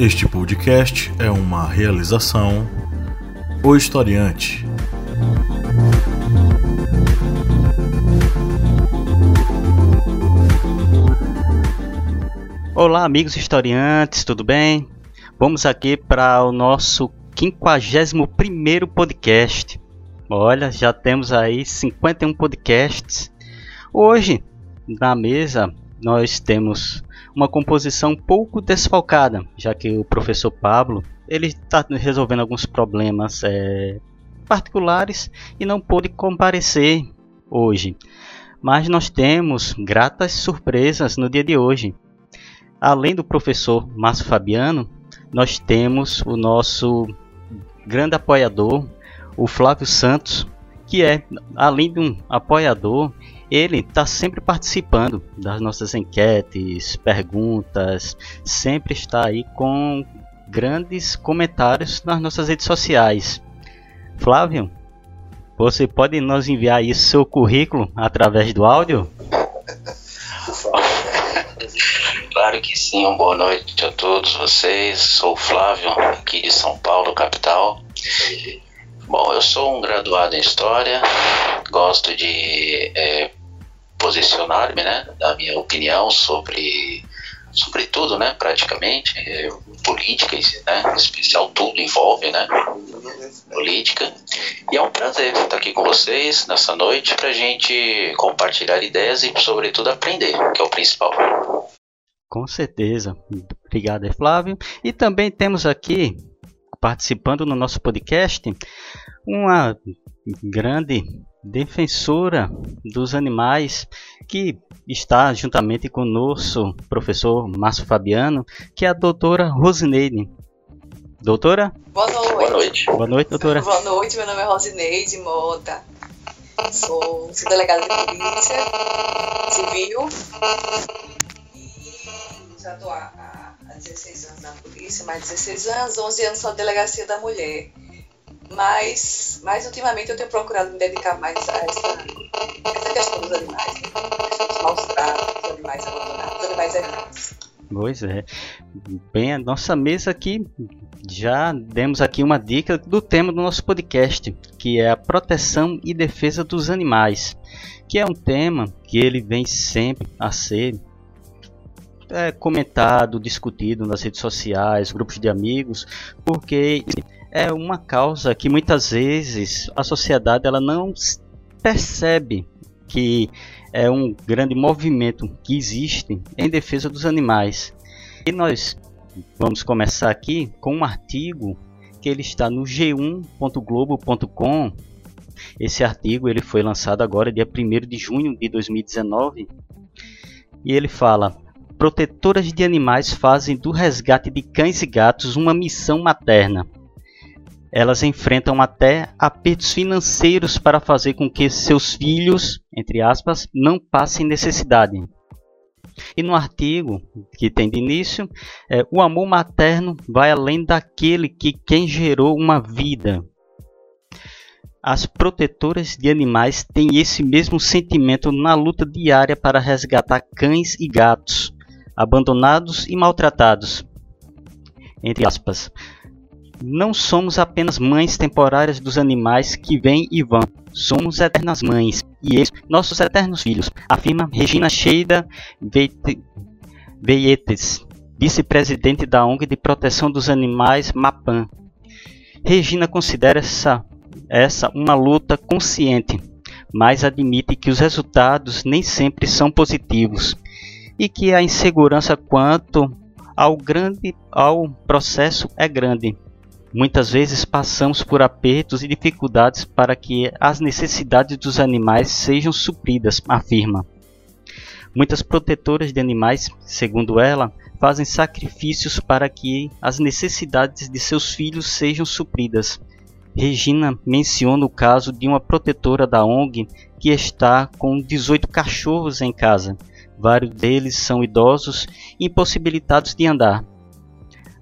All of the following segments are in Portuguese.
Este podcast é uma realização O Historiante. Olá, amigos historiantes, tudo bem? Vamos aqui para o nosso 51 podcast. Olha, já temos aí 51 podcasts. Hoje, na mesa, nós temos uma composição pouco desfalcada, já que o professor Pablo ele está resolvendo alguns problemas é, particulares e não pôde comparecer hoje. Mas nós temos gratas surpresas no dia de hoje. Além do professor Márcio Fabiano, nós temos o nosso grande apoiador, o Flávio Santos, que é, além de um apoiador, ele está sempre participando das nossas enquetes, perguntas, sempre está aí com grandes comentários nas nossas redes sociais. Flávio, você pode nos enviar aí seu currículo através do áudio? Claro que sim, uma boa noite a todos vocês. Sou Flávio, aqui de São Paulo, capital. Bom, eu sou um graduado em História, gosto de é, posicionar-me, né, da minha opinião sobre sobre tudo, né, praticamente, é, política, né, especial tudo envolve, né, política. E é um prazer estar aqui com vocês nessa noite para a gente compartilhar ideias e, sobretudo, aprender, que é o principal. Com certeza. Obrigado, Flávio. E também temos aqui, participando no nosso podcast, uma grande defensora dos animais, que está juntamente com o nosso professor Márcio Fabiano, que é a doutora Rosineide. Doutora? Boa noite. Boa noite. Boa noite, doutora. Boa noite, meu nome é Rosineide Mota. Sou, sou delegada de polícia civil e já estou há, há 16 anos na polícia, mais 16 anos, 11 anos na delegacia da mulher mas, mas ultimamente eu tenho procurado me dedicar mais a essa, essa questão dos animais, né? a questão dos maus tratos, dos animais abandonados, dos animais errantes. Pois é. Bem, a nossa mesa aqui já demos aqui uma dica do tema do nosso podcast, que é a proteção e defesa dos animais, que é um tema que ele vem sempre a ser é, comentado, discutido nas redes sociais, grupos de amigos, porque é uma causa que muitas vezes a sociedade ela não percebe que é um grande movimento que existe em defesa dos animais. E nós vamos começar aqui com um artigo que ele está no g1.globo.com. Esse artigo ele foi lançado agora dia 1 de junho de 2019 e ele fala: Protetoras de animais fazem do resgate de cães e gatos uma missão materna elas enfrentam até apertos financeiros para fazer com que seus filhos, entre aspas, não passem necessidade. E no artigo que tem de início, é, o amor materno vai além daquele que quem gerou uma vida. As protetoras de animais têm esse mesmo sentimento na luta diária para resgatar cães e gatos, abandonados e maltratados. Entre aspas, não somos apenas mães temporárias dos animais que vêm e vão. Somos eternas mães e eles, nossos eternos filhos, afirma Regina Sheida Veietes, vice-presidente da ONG de Proteção dos Animais MAPAN. Regina considera essa, essa uma luta consciente, mas admite que os resultados nem sempre são positivos e que a insegurança quanto ao grande ao processo é grande. Muitas vezes passamos por apertos e dificuldades para que as necessidades dos animais sejam supridas, afirma. Muitas protetoras de animais, segundo ela, fazem sacrifícios para que as necessidades de seus filhos sejam supridas. Regina menciona o caso de uma protetora da ONG que está com 18 cachorros em casa. Vários deles são idosos e impossibilitados de andar.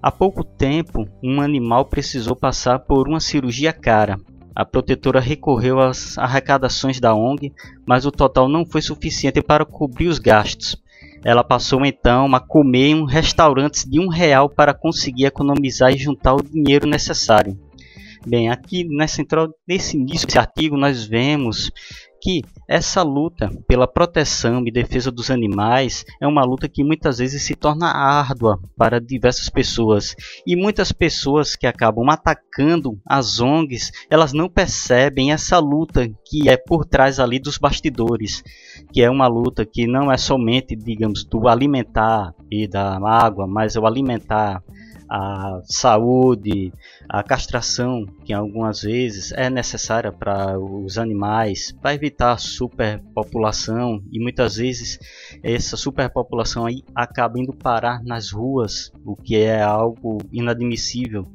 Há pouco tempo, um animal precisou passar por uma cirurgia cara. A protetora recorreu às arrecadações da ONG, mas o total não foi suficiente para cobrir os gastos. ela passou então a comer em um restaurante de um real para conseguir economizar e juntar o dinheiro necessário. Bem, aqui nessa, nesse início desse artigo nós vemos que essa luta pela proteção e defesa dos animais é uma luta que muitas vezes se torna árdua para diversas pessoas. E muitas pessoas que acabam atacando as ONGs elas não percebem essa luta que é por trás ali dos bastidores que é uma luta que não é somente digamos do alimentar e da água mas é o alimentar a saúde, a castração, que algumas vezes é necessária para os animais, para evitar a superpopulação e muitas vezes essa superpopulação aí acaba indo parar nas ruas, o que é algo inadmissível.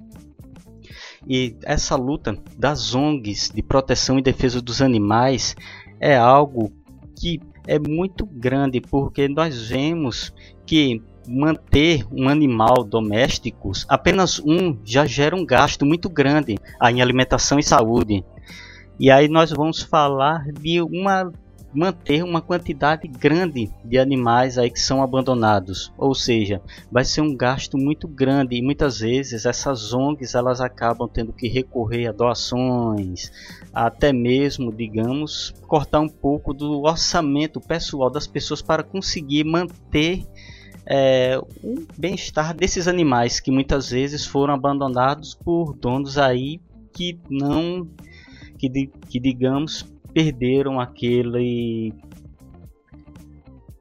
E essa luta das ONGs de proteção e defesa dos animais é algo que é muito grande, porque nós vemos que manter um animal doméstico, apenas um já gera um gasto muito grande em alimentação e saúde. E aí nós vamos falar de uma manter uma quantidade grande de animais aí que são abandonados, ou seja, vai ser um gasto muito grande e muitas vezes essas ONGs elas acabam tendo que recorrer a doações, até mesmo, digamos, cortar um pouco do orçamento pessoal das pessoas para conseguir manter é, o bem-estar desses animais que muitas vezes foram abandonados por donos aí que não que, que digamos perderam aquele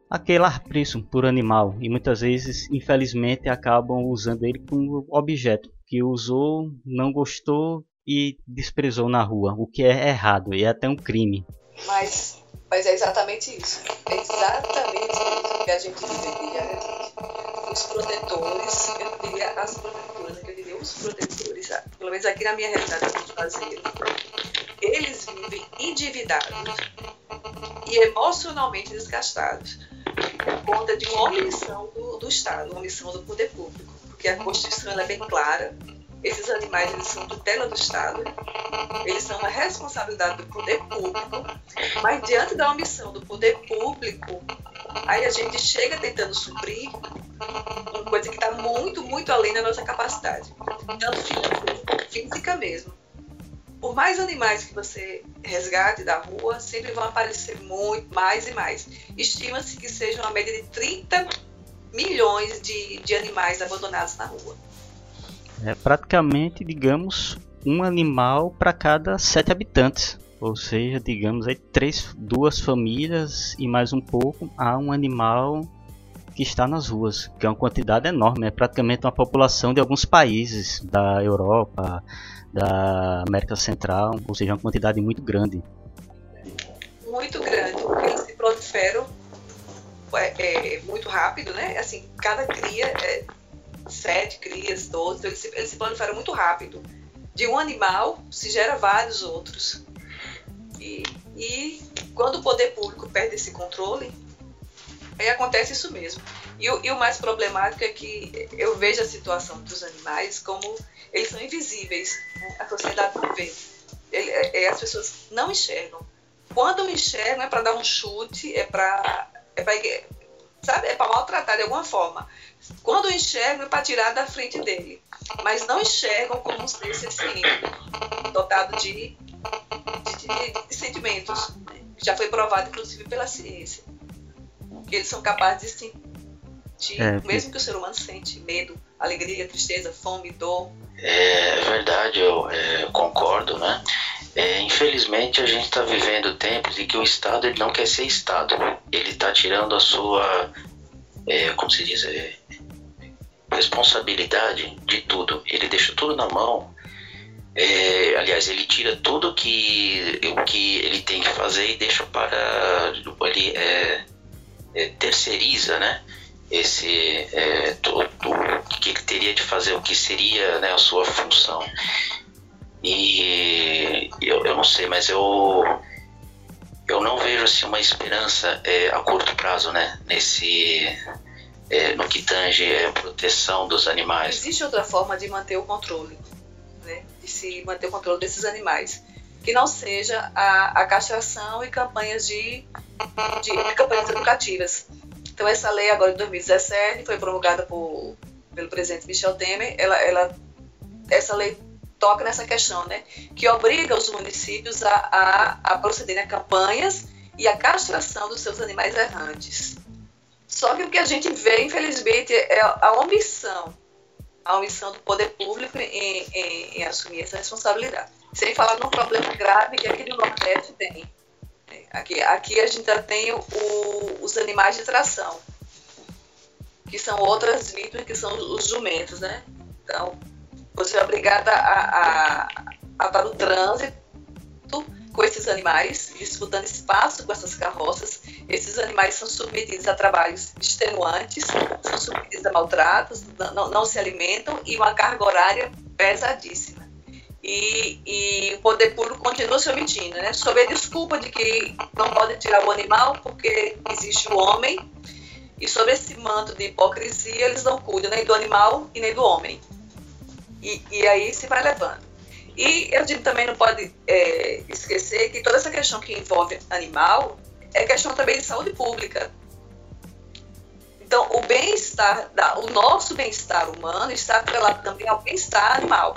aquele apreço por animal. E muitas vezes infelizmente acabam usando ele como objeto que usou não gostou e desprezou na rua o que é errado e é até um crime. Mas mas é exatamente isso. É exatamente isso que a gente aqui diariamente. Os protetores, eu diria as protetoras, eu diria os protetores, pelo menos aqui na minha realidade de fazer, eles vivem endividados e emocionalmente desgastados por conta de uma omissão do, do Estado, uma omissão do poder público. Porque a Constituição é bem clara esses animais eles são tutela do Estado, eles são uma responsabilidade do poder público, mas diante da omissão do poder público, aí a gente chega tentando suprir uma coisa que está muito, muito além da nossa capacidade, tanto física, mesmo. Por mais animais que você resgate da rua, sempre vão aparecer muito mais e mais. Estima-se que seja uma média de 30 milhões de, de animais abandonados na rua. É praticamente, digamos, um animal para cada sete habitantes. Ou seja, digamos aí três, duas famílias e mais um pouco há um animal que está nas ruas, que é uma quantidade enorme, é praticamente uma população de alguns países da Europa, da América Central, ou seja, uma quantidade muito grande. Muito grande, porque eles se proliferam é, é, muito rápido, né? Assim, cada cria é, sete crias, doze, eles eles se proliferam muito rápido. De um animal se gera vários outros. E, e quando o poder público perde esse controle, aí acontece isso mesmo. E, e, o mais problemático é que eu vejo a situação dos animais como eles são invisíveis. Né? A sociedade não vê. Ele, é, é as pessoas não enxergam. Quando enxergam é para dar um chute, é para é sabe, é para maltratar de alguma forma. Quando enxergam, é para tirar da frente dele. Mas não enxergam como um ser senciente, dotado de, de, de, de sentimentos. Já foi provado, inclusive, pela ciência. Que eles são capazes de sentir, é, mesmo que o ser humano sente medo, alegria, tristeza, fome, dor. É verdade, eu é, concordo, né? É, infelizmente a gente está vivendo tempos em que o Estado ele não quer ser Estado. Ele está tirando a sua, é, como se diz, é, responsabilidade de tudo. Ele deixa tudo na mão. É, aliás, ele tira tudo que o que ele tem que fazer e deixa para ele é, é, terceiriza, né? Esse é, tudo que ele teria de fazer, o que seria né, a sua função. E eu, eu não sei, mas eu eu não vejo assim uma esperança é, a curto prazo, né? Nesse é, no que tange a proteção dos animais. Existe outra forma de manter o controle, né? De se manter o controle desses animais, que não seja a, a castração e campanhas de, de campanhas educativas. Então essa lei agora de 2017 foi promulgada por, pelo presidente Michel Temer. Ela, ela, essa lei toca nessa questão, né? Que obriga os municípios a, a, a procederem a campanhas e a castração dos seus animais errantes. Só que o que a gente vê, infelizmente, é a omissão, a omissão do poder público em, em, em assumir essa responsabilidade. Sem falar num problema grave que aqui no Nordeste tem. Aqui, aqui a gente já tem o, os animais de tração, que são outras vítimas, que são os jumentos, né? Então, você é obrigada a, a, a estar no trânsito com esses animais, disputando espaço com essas carroças. Esses animais são submetidos a trabalhos extenuantes, são submetidos a maltratos, não, não se alimentam e uma carga horária pesadíssima. E, e, o poder público continua se omitindo, né? sob a desculpa de que não pode tirar o animal porque existe o homem, e sob esse manto de hipocrisia eles não cuidam nem do animal e nem do homem. E, e aí se vai levando. E a gente também não pode é, esquecer que toda essa questão que envolve animal é questão também de saúde pública. Então, o bem-estar, o nosso bem-estar humano está atrelado também ao bem-estar animal.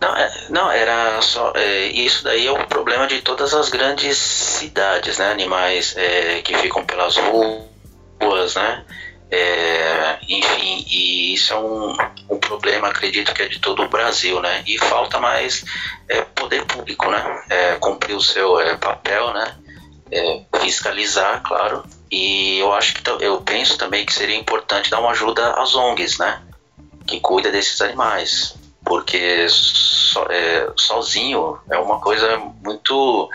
Não, é, não, era só. É, isso daí é o problema de todas as grandes cidades, né? Animais é, que ficam pelas ruas, né? É, enfim, e isso é um, um problema, acredito que é de todo o Brasil, né? E falta mais é, poder público, né? É, cumprir o seu é, papel, né? É, fiscalizar, claro. E eu acho que eu penso também que seria importante dar uma ajuda às ONGs, né? Que cuida desses animais, porque so, é, sozinho é uma coisa muito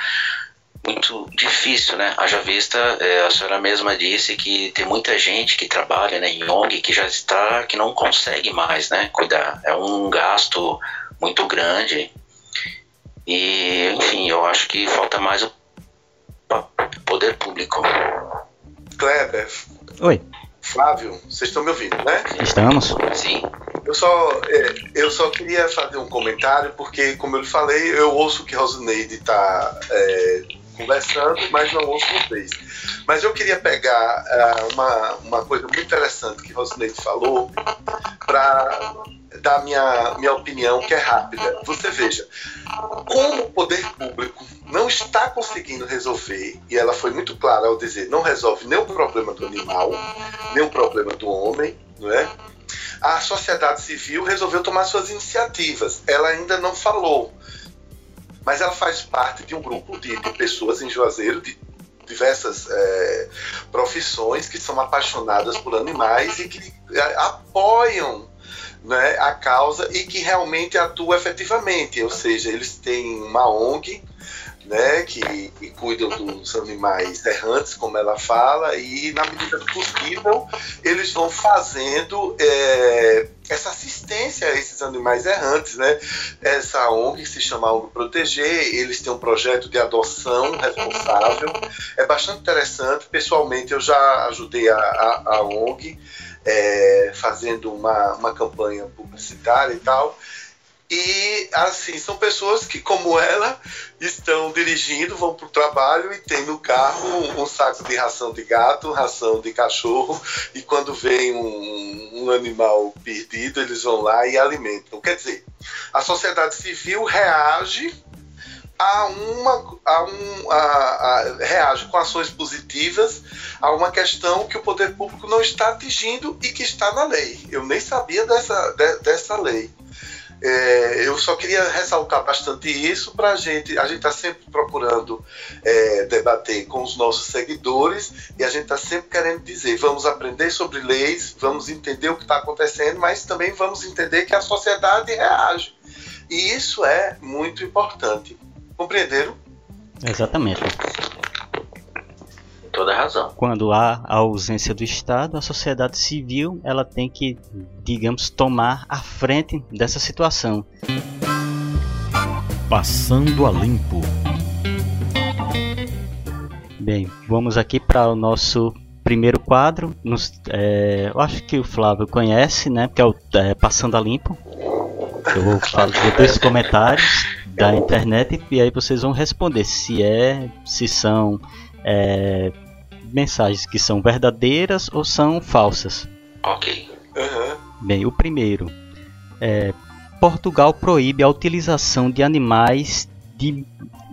muito difícil, né? Haja vista, é, a senhora mesma disse que tem muita gente que trabalha né, em ONG que já está, que não consegue mais, né? Cuidar. É um gasto muito grande. E, enfim, eu acho que falta mais o poder público. Kleber. Oi. Flávio, vocês estão me ouvindo, né? Estamos. Sim. Eu só, é, eu só queria fazer um comentário, porque, como eu lhe falei, eu ouço que Rosineide está é, conversando, mas não ouço vocês. Mas eu queria pegar uh, uma, uma coisa muito interessante que Rosineide falou para dar minha, minha opinião, que é rápida. Você veja, como o poder público não está conseguindo resolver, e ela foi muito clara ao dizer, não resolve nem o problema do animal, nem o problema do homem, não é? A sociedade civil resolveu tomar suas iniciativas. Ela ainda não falou, mas ela faz parte de um grupo de, de pessoas em Juazeiro, de diversas é, profissões que são apaixonadas por animais e que é, apoiam né, a causa e que realmente atuam efetivamente, ou seja, eles têm uma ONG né, que, que, cuidam dos animais errantes, como ela fala, e na medida do possível eles vão fazendo é, essa assistência a esses animais errantes, né? Essa ONG se chama ONG Proteger, eles têm um projeto de adoção responsável, é bastante interessante. Pessoalmente eu já ajudei a, a, a ONG é, fazendo uma, uma campanha publicitária e tal. E assim, são pessoas que, como ela, estão dirigindo, vão para o trabalho e tem no carro um, saco de ração de gato, ração de cachorro, e quando vem um, um, animal perdido, eles vão lá e alimentam. Quer dizer, a sociedade civil reage a uma. A um, a, a, reage com ações positivas a uma questão que o poder público não está atingindo e que está na lei. Eu nem sabia dessa, de, dessa lei. É, eu só queria ressaltar bastante isso para a gente. A gente está sempre procurando é, debater com os nossos seguidores e a gente está sempre querendo dizer: vamos aprender sobre leis, vamos entender o que está acontecendo, mas também vamos entender que a sociedade reage. E isso é muito importante. Compreenderam? Exatamente toda razão. Quando há a ausência do Estado, a sociedade civil ela tem que, digamos, tomar a frente dessa situação. Passando a limpo. Bem, vamos aqui para o nosso primeiro quadro. Nos, é, eu acho que o Flávio conhece, né? Que é o é, Passando a Limpo. Eu vou fazer dois comentários da internet e aí vocês vão responder se é, se são é, mensagens que são verdadeiras ou são falsas. Ok. Aham. Bem, o primeiro é Portugal proíbe a utilização de animais de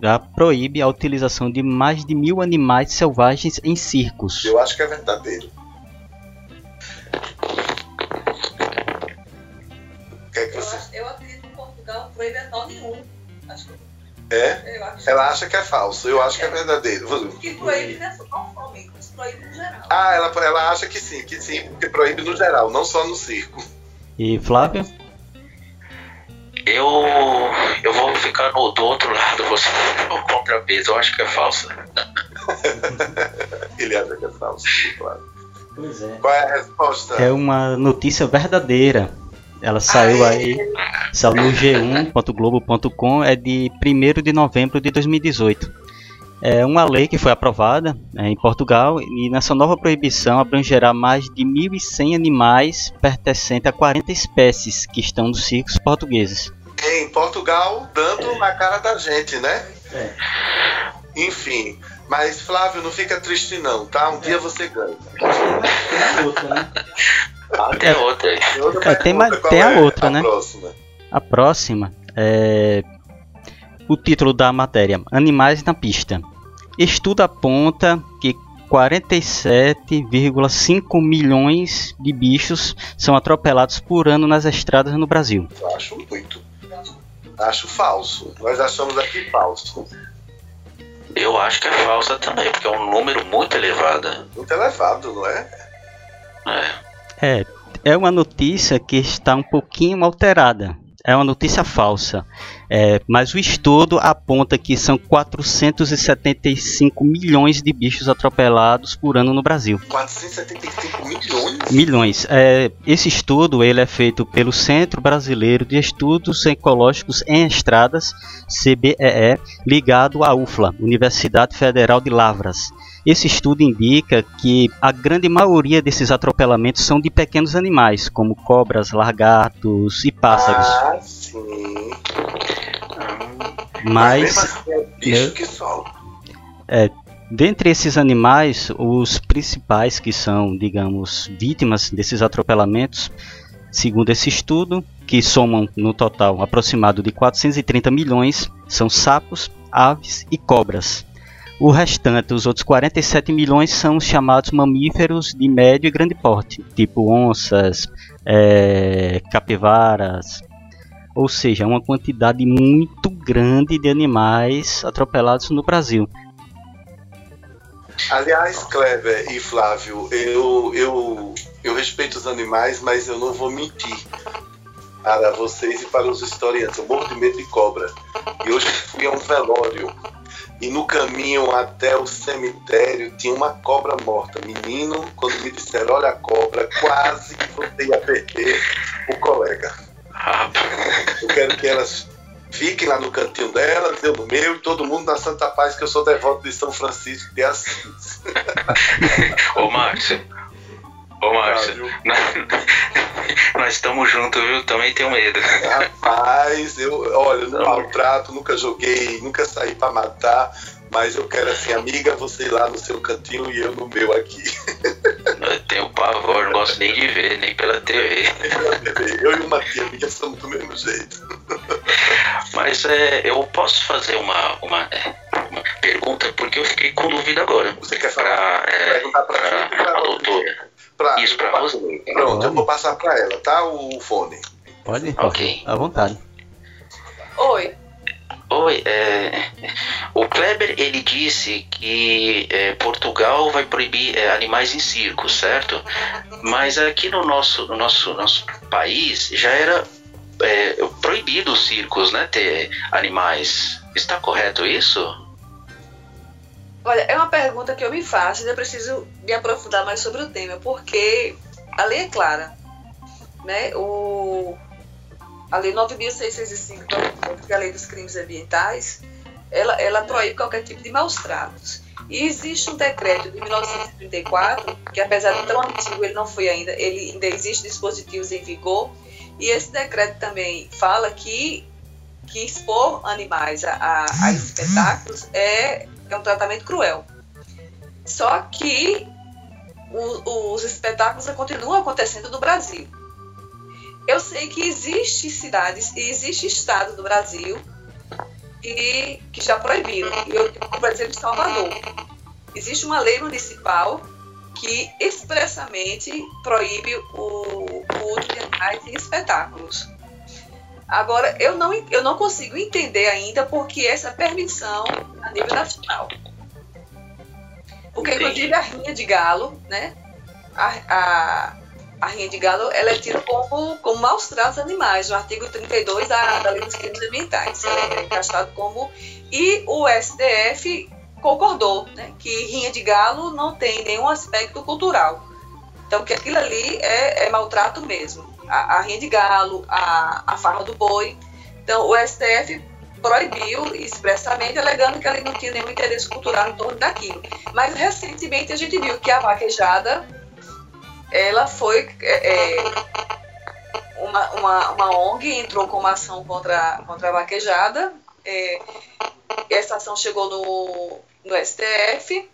ah, proíbe a utilização de mais de mil animais selvagens em circos. Eu acho que é verdadeiro. Que é que Eu, você. acho- eu acredito que Portugal proíbe animal nenhum. Acho que É? acho Ela acha que é falso, eu acho que é verdadeiro. que proíbe não é mas proíbe no geral. Ah, ela, ela acha que sim, que sim, porque proíbe no geral, não só no circo. E Flávio? Eu, eu vou ficar no, do outro lado, você o contrapeso. Eu acho que é falso. Ele acha que é falso, claro. Pois é. Qual é a resposta? É uma notícia verdadeira. Ela saiu Aê! aí, saiu no g1.globo.com, é de 1 de novembro de 2018. É uma lei que foi aprovada né, em Portugal e nessa nova proibição abrangerá mais de 1.100 animais pertencentes a 40 espécies que estão nos circos portugueses. Em Portugal, dando na cara da gente, né? É. Enfim, mas Flávio, não fica triste não, tá? Um dia você ganha. Ah, tem outra aí. Tem outra É, tem mais- qual tem a é outra, né? Próxima. A próxima é o título da matéria: Animais na pista. Estudo aponta que 47,5 milhões de bichos são atropelados por ano nas estradas no Brasil. Eu acho muito. Acho falso. Nós achamos aqui falso. Eu acho que é falsa também, porque é um número muito elevado. Muito elevado, não é? É. É, é uma notícia que está um pouquinho alterada. É uma notícia falsa. É, mas o estudo aponta que são 475 milhões de bichos atropelados por ano no Brasil. 475 milhões? Milhões. É, esse estudo ele é feito pelo Centro Brasileiro de Estudos Ecológicos em Estradas, CBEE, ligado à UFLA, Universidade Federal de Lavras. Esse estudo indica que a grande maioria desses atropelamentos são de pequenos animais, como cobras, lagartos e pássaros. Ah, sim. Mas mesmo assim é bicho eu- que só. Dentre esses animais, os principais que são, digamos, vítimas desses atropelamentos, segundo esse estudo, que somam no total aproximado de 430 milhões, são sapos, aves e cobras. O restante, os outros 47 milhões, são os chamados mamíferos de médio e grande porte, tipo onças, eh, capivaras, ou seja, uma quantidade muito grande de animais atropelados no Brasil. Aliás, Kleber e Flávio, eu, eu, eu respeito os animais, mas eu não vou mentir para vocês e para os historiantes. Eu morro de medo de cobra. E hoje fui a um velório. E no caminho até o cemitério tinha uma cobra morta. Menino, quando me disseram, olha a cobra, quase que voltei a perder o colega. Eu quero que elas fiquem lá no cantinho delas, eu no meu, e todo mundo na Santa Paz, que eu sou devoto de São Francisco de Assis. Ô, Márcio. Ô, Márcio. Flávio. Nós estamos juntos, viu? Também tenho medo. Rapaz, eu, olha, eu não maltrato, nunca joguei, nunca saí pra matar, mas eu quero assim, amiga, você lá no seu cantinho e eu no meu aqui. Eu tenho pavor, não gosto nem de ver, nem pela TV. Eu e uma tia minha somos do mesmo jeito. Mas é, eu posso fazer uma, uma, é, uma pergunta, porque eu fiquei com dúvida agora. Você quer falar? Pra, é, Perguntar pra pra pra doutora. Pra, Isso, pra Roseli. Pronto, eu vou passar pra ela, tá? O fone. Pode? Ok. À vontade. Oi. Oi, é, o Kleber ele disse que é, Portugal vai proibir é, animais em circo, certo? Mas aqui no nosso, no nosso, nosso país já era é, proibido os circos, né? Ter animais. Está correto isso? Olha, é uma pergunta que eu me faço e eu preciso me aprofundar mais sobre o tema, porque a lei é clara. Né? O, a lei 9.605, que é a lei dos crimes ambientais, ela, ela proíbe qualquer tipo de maus tratos. E existe um decreto de 1934, que apesar de tão antigo, ele não foi ainda, ele ainda existe dispositivos em vigor, e esse decreto também fala que, que expor animais a, a, a espetáculos é, é um tratamento cruel. Só que o, os espetáculos continuam acontecendo no Brasil. Eu sei que existem cidades e existe estado do Brasil que, que já proibiram. Eu, por exemplo, Salvador. Existe uma lei municipal que expressamente proíbe o, o uso de animais em espetáculos. Agora, eu não, eu não consigo entender ainda por que essa permissão a nível nacional. Porque, inclusive, a rinha de galo, né? A, a, a rinha de galo, ela é tida como, como maus tratos animais, no artigo 32 da, da Lei dos Crimes Ambientais. É encaixado como... E o STF concordou, né? Que rinha de galo não tem nenhum aspecto cultural. Então, que aquilo ali é, é maltrato mesmo a, a rinha de galo, a, a farra do boi. Então, o STF proibiu expressamente, alegando que ali não tinha nenhum interesse cultural em torno daquilo. Mas recentemente a gente viu que a vaquejada ela foi é, é uma, uma, uma, ONG entrou com uma ação contra, contra a vaquejada. É, essa ação chegou no, no STF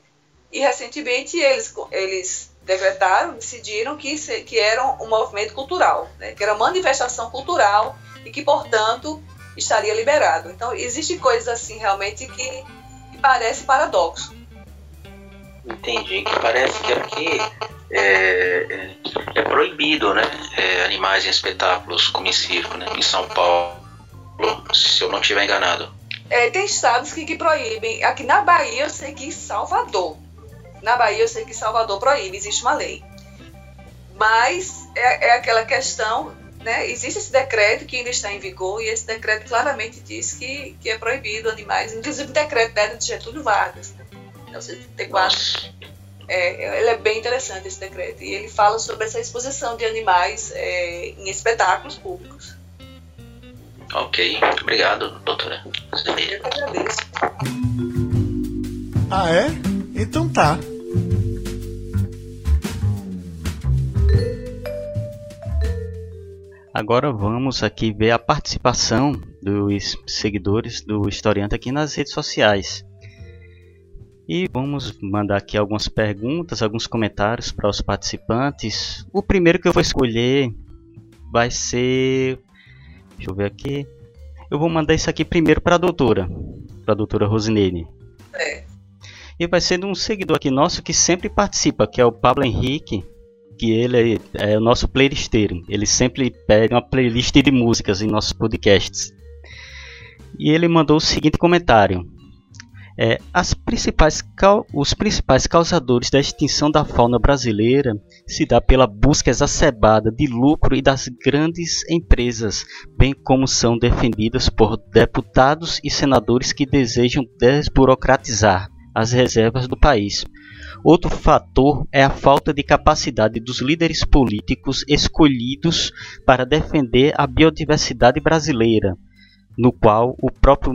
e recentemente eles, eles decretaram, decidiram que, que era um movimento cultural, né? que era manifestação cultural e que, portanto, estaria liberado. Então, existem coisas assim realmente que, que parece paradoxo. Entendi, que parece que aqui é, é, é proibido, né? É, animais em espetáculos como em circo, né? Em São Paulo, se eu não estiver enganado. É, tem estados que, que proíbem. Aqui na Bahia, eu sei que em Salvador na Bahia eu sei que Salvador proíbe, existe uma lei. Mas é, é aquela questão, né? Existe esse decreto que ainda está em vigor e esse decreto claramente diz que, que é proibido animais, inclusive o decreto né, de Getúlio Vargas, né? 1974. É, ele é bem interessante esse decreto e ele fala sobre essa exposição de animais é, em espetáculos públicos. Ok, obrigado, doutora. Eu que agradeço. Ah, é? Então tá. Agora vamos aqui ver a participação dos seguidores do historiante aqui nas redes sociais. E vamos mandar aqui algumas perguntas, alguns comentários para os participantes. O primeiro que eu vou escolher vai ser. Deixa eu ver aqui. Eu vou mandar isso aqui primeiro para a doutora, para a doutora Rosinene. É. E vai ser de um seguidor aqui nosso que sempre participa, que é o Pablo Henrique que ele é, é o nosso playlisteiro. Ele sempre pega uma playlist de músicas em nossos podcasts. E ele mandou o seguinte comentário: é, as principais os principais causadores da extinção da fauna brasileira se dá pela busca exacerbada de lucro e das grandes empresas, bem como são defendidas por deputados e senadores que desejam desburocratizar as reservas do país, Outro fator é a falta de capacidade dos líderes políticos escolhidos para defender a biodiversidade brasileira, no qual o próprio,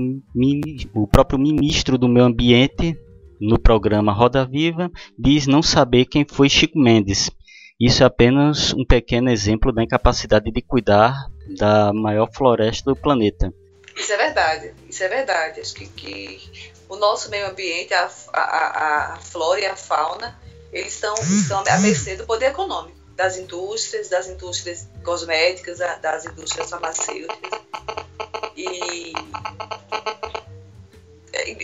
o próprio ministro do Meio Ambiente, no programa Roda Viva, diz não saber quem foi Chico Mendes. Isso é apenas um pequeno exemplo da incapacidade de cuidar da maior floresta do planeta. Isso é verdade, isso é verdade. Acho que, que o nosso meio ambiente, a, a, a flora e a fauna, eles estão, estão à mercê do poder econômico, das indústrias, das indústrias cosméticas, das indústrias farmacêuticas. E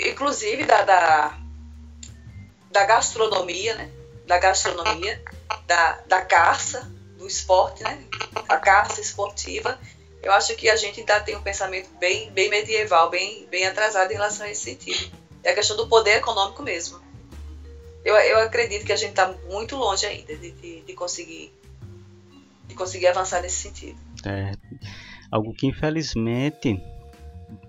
inclusive da, da, da gastronomia, né? Da gastronomia, da, da caça, do esporte, né? A caça esportiva eu acho que a gente ainda tem um pensamento bem, bem medieval, bem, bem atrasado em relação a esse sentido. É a questão do poder econômico mesmo. Eu, eu acredito que a gente está muito longe ainda de, de, de, conseguir de conseguir avançar nesse sentido. É, algo que infelizmente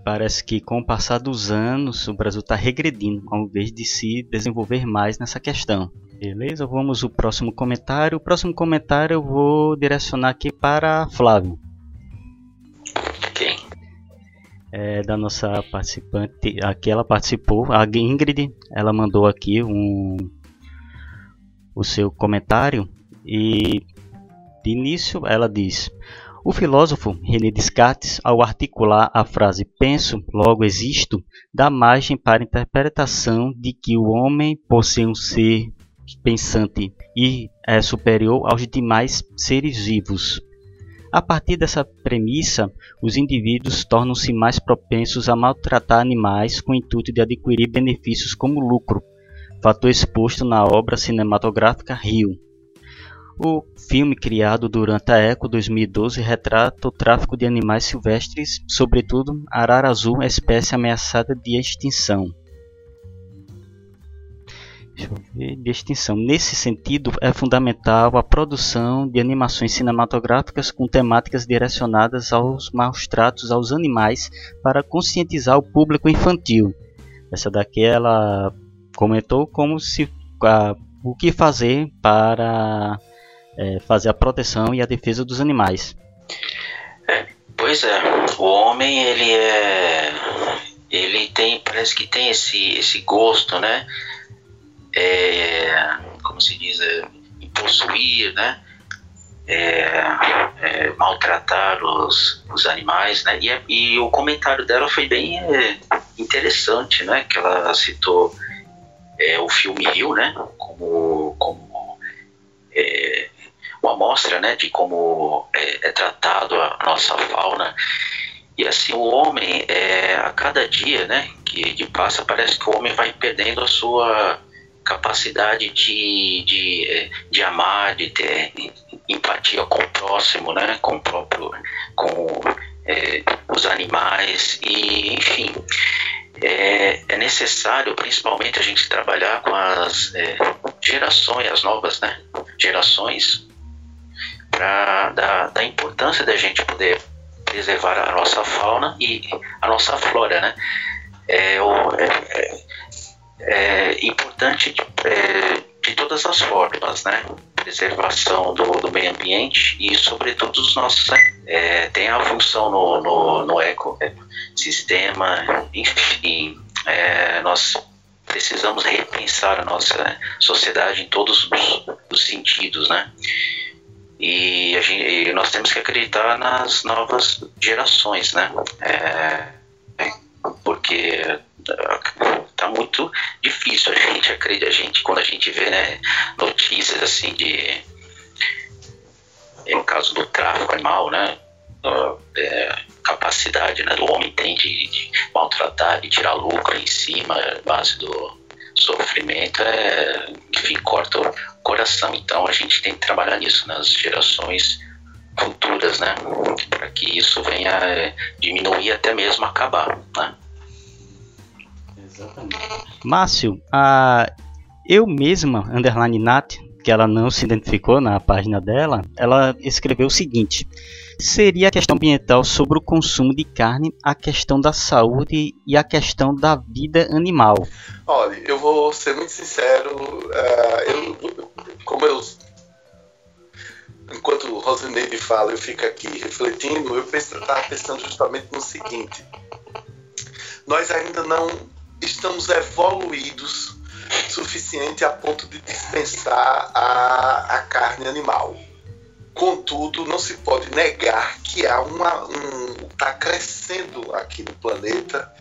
parece que com o passar dos anos o Brasil está regredindo ao invés de se desenvolver mais nessa questão. Beleza? Vamos ao próximo comentário. O próximo comentário eu vou direcionar aqui para Flávio. É, da nossa participante, aqui ela participou, a Ingrid, ela mandou aqui um, o seu comentário e de início ela diz: O filósofo René Descartes, ao articular a frase penso, logo existo, dá margem para a interpretação de que o homem, por ser um ser pensante e é superior aos demais seres vivos. A partir dessa premissa, os indivíduos tornam-se mais propensos a maltratar animais com o intuito de adquirir benefícios como lucro, fator exposto na obra cinematográfica Rio. O filme criado durante a Eco 2012 retrata o tráfico de animais silvestres, sobretudo arara azul, espécie ameaçada de extinção. Ver, de extinção. Nesse sentido, é fundamental a produção de animações cinematográficas com temáticas direcionadas aos maus tratos aos animais para conscientizar o público infantil. Essa daqui ela comentou como se o que fazer para é, fazer a proteção e a defesa dos animais. Pois é, o homem ele é, ele tem, parece que tem esse esse gosto, né? É, como se diz, é, possuir, né? É, é, maltratar os, os animais, né? E, e, o comentário dela foi bem é, interessante, né? Que ela citou é, o filme Rio, né? Como, como uma amostra né, de como é, tratado a nossa fauna. E assim, o homem, é, a cada dia né, que, que passa, parece que o homem vai perdendo a sua capacidade de, de, é, de amar, de ter empatia com o próximo, né, com o próprio, com é, os animais. E enfim é, é, necessário principalmente a gente trabalhar com as é, gerações, as novas né, gerações pra, da, da importância da gente poder preservar a nossa fauna e a nossa flora, né? É, é, é, é importante de, é, de, todas as formas, né? Preservação do, do meio ambiente e, sobretudo, os nossos. É, tem a função no, no, no ecossistema, enfim, é, nós precisamos repensar a nossa sociedade em todos os, os sentidos, né? E, gente, e, nós temos que acreditar nas novas gerações, né? É, porque tá muito difícil a gente acreditar, a gente quando a gente vê né, notícias assim de em caso do tráfico animal, né? É, capacidade né, do homem tem de, de maltratar, de tirar lucro em cima, base do sofrimento, é, enfim, corta o coração. Então a gente tem que trabalhar nisso nas gerações futuras, né? Para que isso venha é, diminuir até mesmo acabar, né? Exatamente. Márcio, a eu mesma, underline Nat, que ela não se identificou na página dela, ela escreveu o seguinte: seria a questão ambiental sobre o consumo de carne, a questão da saúde e a questão da vida animal. Olha, eu vou ser muito sincero, uh, eu, como eu enquanto o Rosineide fala, eu fico aqui refletindo, eu estava pensando justamente no seguinte: nós ainda não estamos evoluídos suficiente a ponto de dispensar a, a carne animal. Contudo, não se pode negar que há uma um está crescendo aqui no planeta,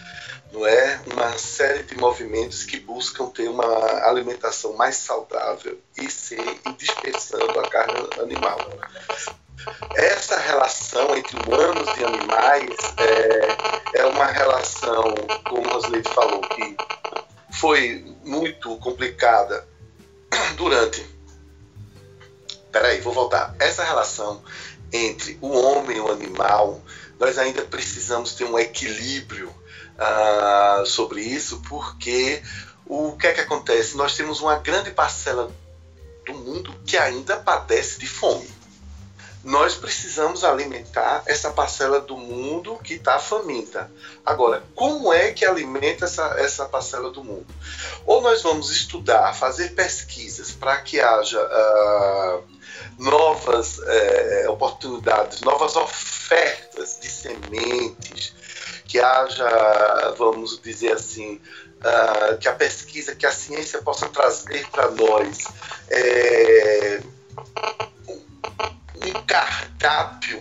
não é, uma série de movimentos que buscam ter uma alimentação mais saudável e se dispensando a carne animal. Essa relação entre humanos e animais é, é uma relação, como Rosleide falou, que foi muito complicada durante peraí, vou voltar. Essa relação entre o homem e o animal, nós ainda precisamos ter um equilíbrio uh, sobre isso, porque o que é que acontece? Nós temos uma grande parcela do mundo que ainda padece de fome nós precisamos alimentar essa parcela do mundo que está faminta. Agora, como é que alimenta essa, essa parcela do mundo? Ou nós vamos estudar, fazer pesquisas para que haja uh, novas uh, oportunidades, novas ofertas de sementes, que haja, vamos dizer assim, uh, que a pesquisa, que a ciência possa trazer para nós. É, um cardápio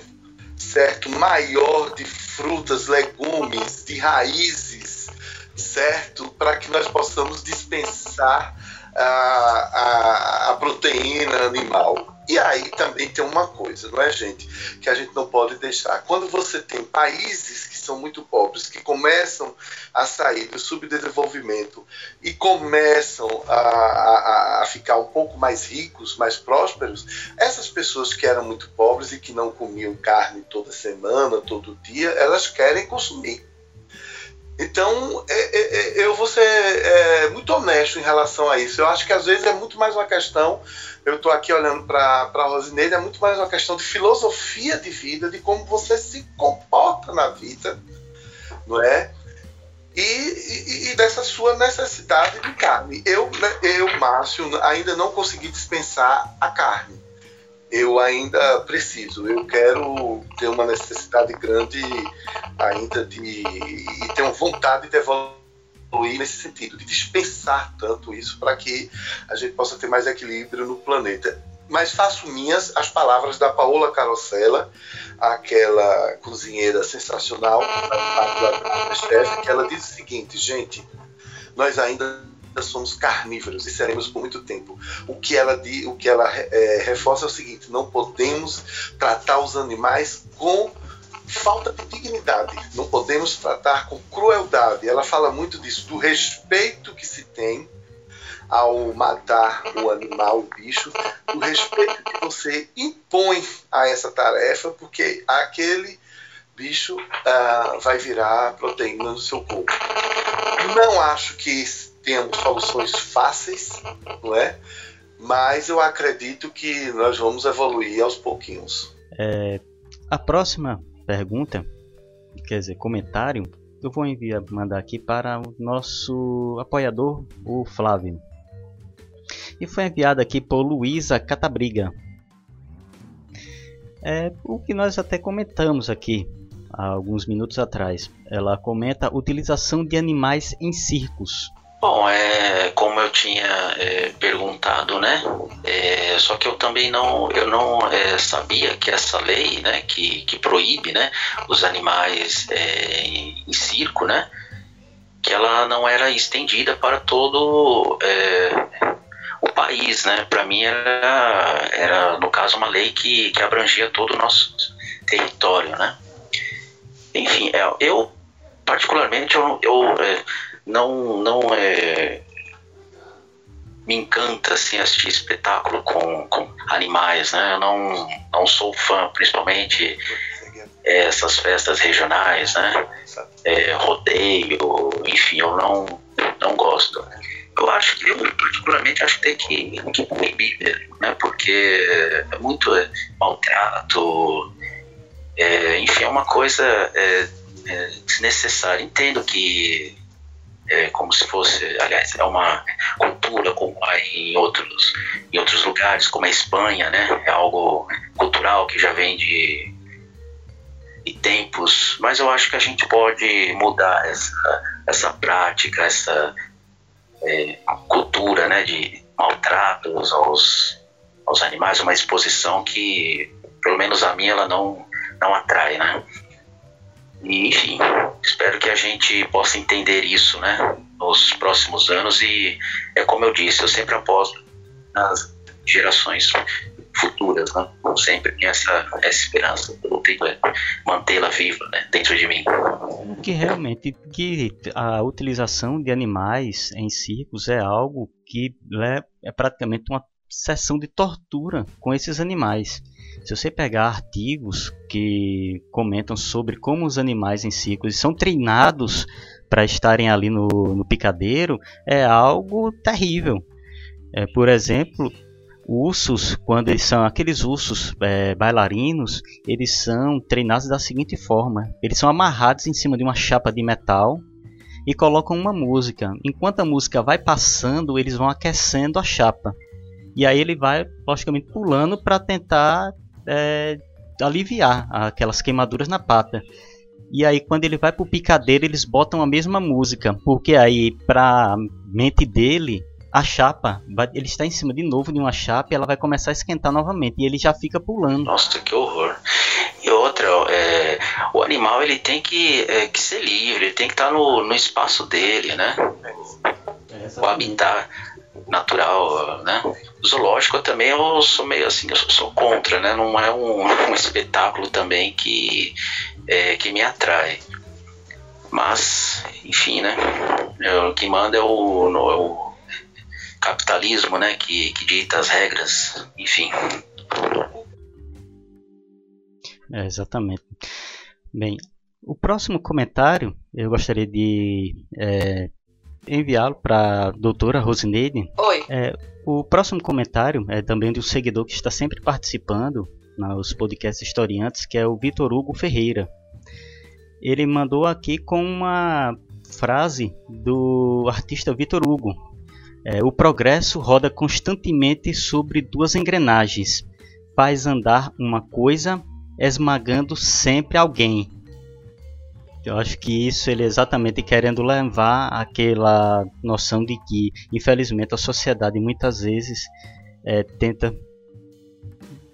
certo, maior de frutas, legumes, de raízes, certo, para que nós possamos dispensar a, a, a proteína animal. E aí também tem uma coisa, não é, gente? Que a gente não pode deixar. Quando você tem países que são muito pobres, que começam a sair do subdesenvolvimento e começam a, a, a ficar um pouco mais ricos, mais prósperos, essas pessoas que eram muito pobres e que não comiam carne toda semana, todo dia, elas querem consumir. Então, é, é, é, eu vou ser é, muito honesto em relação a isso. Eu acho que às vezes é muito mais uma questão eu estou aqui olhando para a Rosineide, é muito mais uma questão de filosofia de vida, de como você se comporta na vida, não é? E, e, e dessa sua necessidade de carne. Eu, né, eu, Márcio, ainda não consegui dispensar a carne. Eu ainda preciso, eu quero ter uma necessidade grande ainda de. e tenho vontade de evoluir nesse sentido, de dispensar tanto isso para que a gente possa ter mais equilíbrio no planeta. Mas faço minhas as palavras da Paola Carosella, aquela cozinheira sensacional, que ela diz o seguinte, gente, nós ainda somos carnívoros e seremos por muito tempo. O que ela, o que ela é, reforça é o seguinte: não podemos tratar os animais com falta de dignidade. Não podemos tratar com crueldade. Ela fala muito disso, do respeito que se tem ao matar o animal, o bicho, do respeito que você impõe a essa tarefa, porque aquele bicho uh, vai virar proteína no seu corpo. Não acho que tenhamos soluções fáceis, não é? Mas eu acredito que nós vamos evoluir aos pouquinhos. É, a próxima pergunta, quer dizer, comentário, eu vou enviar, mandar aqui para o nosso apoiador, o Flávio. E foi enviado aqui por Luísa Catabriga. É o que nós até comentamos aqui há alguns minutos atrás. Ela comenta utilização de animais em circos. Bom, é, como eu tinha é, perguntado, né? É, só que eu também não, eu não é, sabia que essa lei, né, que, que proíbe, né, os animais é, em, em, circo, né, que ela não era estendida para todo é, o país, né? Para mim era, era no caso uma lei que, que abrangia todo o nosso território, né? Enfim, é, eu particularmente eu, eu não não é me encanta assim assistir espetáculo com, com animais, né? Eu não não sou fã, principalmente é, essas festas regionais, né? É, rodeio, enfim, eu não não gosto. Eu acho que eu particularmente acho que tem que, que proibir né? Porque é muito é, maltrato, é, enfim, é uma coisa é, é desnecessária. Entendo que é, como se fosse, aliás, é uma cultura como há em outros, em outros lugares, como a Espanha, né? É algo cultural que já vem de, de tempos, mas eu acho que a gente pode mudar essa, essa prática, essa é, cultura, né? De maltratos aos, aos animais, uma exposição que, pelo menos a minha, ela não, não atrai, né? E, enfim, espero que a gente possa entender isso, né, nos próximos anos. E é como eu disse, eu sempre aposto nas gerações futuras, né? Sempre essa, essa esperança, eu tento mantê-la viva né, dentro de mim. Que realmente que a utilização de animais em circos é algo que é praticamente uma sessão de tortura com esses animais. Se você pegar artigos que comentam sobre como os animais em ciclos são treinados para estarem ali no, no, picadeiro, é algo terrível. É, por exemplo, ursos, quando eles são aqueles ursos é, bailarinos, eles são treinados da seguinte forma: eles são amarrados em cima de uma chapa de metal e colocam uma música. Enquanto a música vai passando, eles vão aquecendo a chapa. E aí ele vai, logicamente, pulando para tentar é, aliviar aquelas queimaduras na pata. E aí quando ele vai pro picadeiro, eles botam a mesma música, porque aí pra mente dele, a chapa, vai, ele está em cima de novo de uma chapa e ela vai começar a esquentar novamente e ele já fica pulando. Nossa, que horror. E outra, é, o animal ele tem que, é, que ser livre, ele tem que estar no, no espaço dele, né? É, o habitat natural, né? Zoológico eu também eu sou meio assim, eu sou, contra, né? Não é um, um espetáculo também que, é, que me atrai. Mas, enfim, né? O que manda é o, é o capitalismo, né? Que, que dita as regras, enfim. É, exatamente. Bem, o próximo comentário eu gostaria de é, enviá-lo para a doutora Rosineide. Oi. É, o próximo comentário é também de um seguidor que está sempre participando nos podcasts historiantes, que é o Vitor Hugo Ferreira. Ele mandou aqui com uma frase do artista Vitor Hugo. É, o progresso roda constantemente sobre duas engrenagens. Faz andar uma coisa esmagando sempre alguém. Eu acho que isso ele é exatamente querendo levar aquela noção de que, infelizmente, a sociedade muitas vezes é, tenta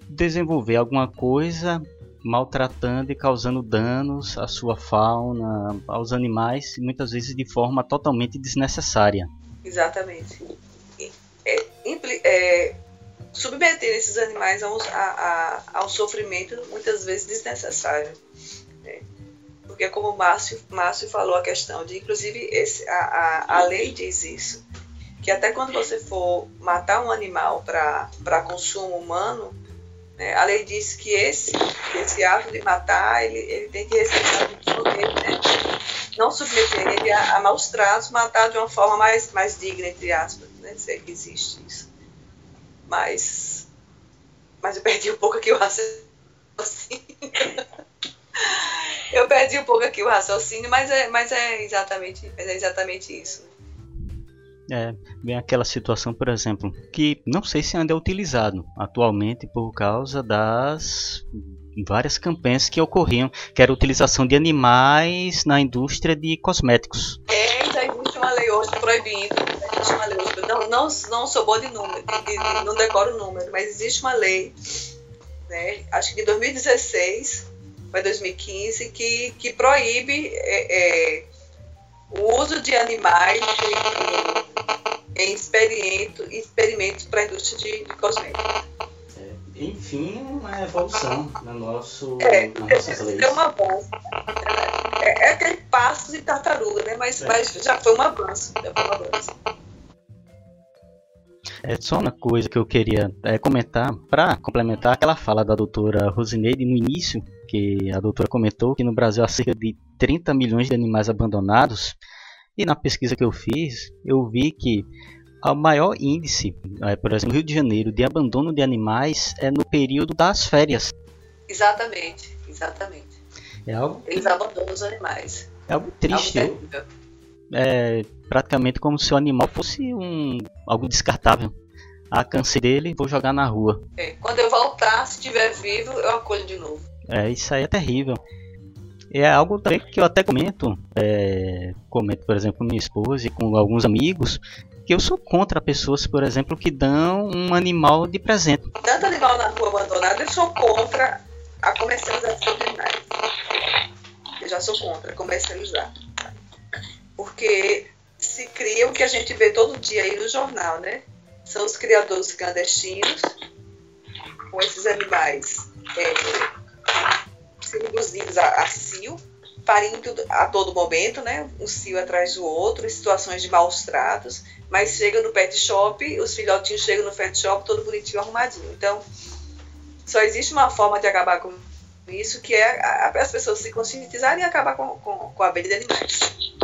desenvolver alguma coisa maltratando e causando danos à sua fauna, aos animais, muitas vezes de forma totalmente desnecessária. Exatamente. É, é, submeter esses animais ao, a, a, ao sofrimento muitas vezes desnecessário. Porque como o Márcio, Márcio falou a questão de, inclusive esse, a, a, a lei diz isso, que até quando você for matar um animal para consumo humano, né, a lei diz que esse, esse ato de matar, ele, ele tem que respeitar né? não submeter ele a, a maus tratos, matar de uma forma mais, mais digna, entre aspas, né? sei que existe isso. Mas, mas eu perdi um pouco aqui o raciocínio. Eu perdi um pouco aqui o raciocínio, mas é, mas é, exatamente, é exatamente isso. É, vem aquela situação, por exemplo, que não sei se ainda é utilizado atualmente por causa das várias campanhas que ocorriam, que era a utilização de animais na indústria de cosméticos. É, já existe uma lei hoje proibindo existe uma lei, não, não, não sou boa de número, de, de, não decoro o número, mas existe uma lei, né, acho que de 2016 para 2015, que, que proíbe é, é, o uso de animais em, em experimento, experimentos para a indústria de, de cosméticos. É, enfim, uma evolução no nosso, é, nas nossas leis. É avanço. É, é aquele passo de tartaruga, né? mas, é. mas já foi um avanço. Já foi um avanço. É só uma coisa que eu queria é, comentar para complementar aquela fala da doutora Rosineide no início, que a doutora comentou que no Brasil há cerca de 30 milhões de animais abandonados. E na pesquisa que eu fiz, eu vi que o maior índice, é, por exemplo, no Rio de Janeiro, de abandono de animais é no período das férias. Exatamente, exatamente. É algo Eles abandonam os animais. É algo triste. É, algo é praticamente como se o animal fosse um algo descartável. Ah, cansei dele, vou jogar na rua. É, quando eu voltar, se estiver vivo, eu acolho de novo. É, isso aí é terrível. É algo também que eu até comento, é, comento, por exemplo, com minha esposa e com alguns amigos, que eu sou contra pessoas, por exemplo, que dão um animal de presente. Tanto animal na rua abandonado, eu sou contra a comercialização de animais. Eu já sou contra comercializar. Porque se cria o que a gente vê todo dia aí no jornal, né? São os criadores clandestinos com esses animais é, sendo a, a cio, parindo a todo momento, né? Um cio atrás do outro, em situações de maus tratos, mas chega no pet shop, os filhotinhos chegam no pet shop todo bonitinho, arrumadinho. Então, só existe uma forma de acabar com isso, que é as pessoas se conscientizarem e acabar com, com, com a abelha de animais.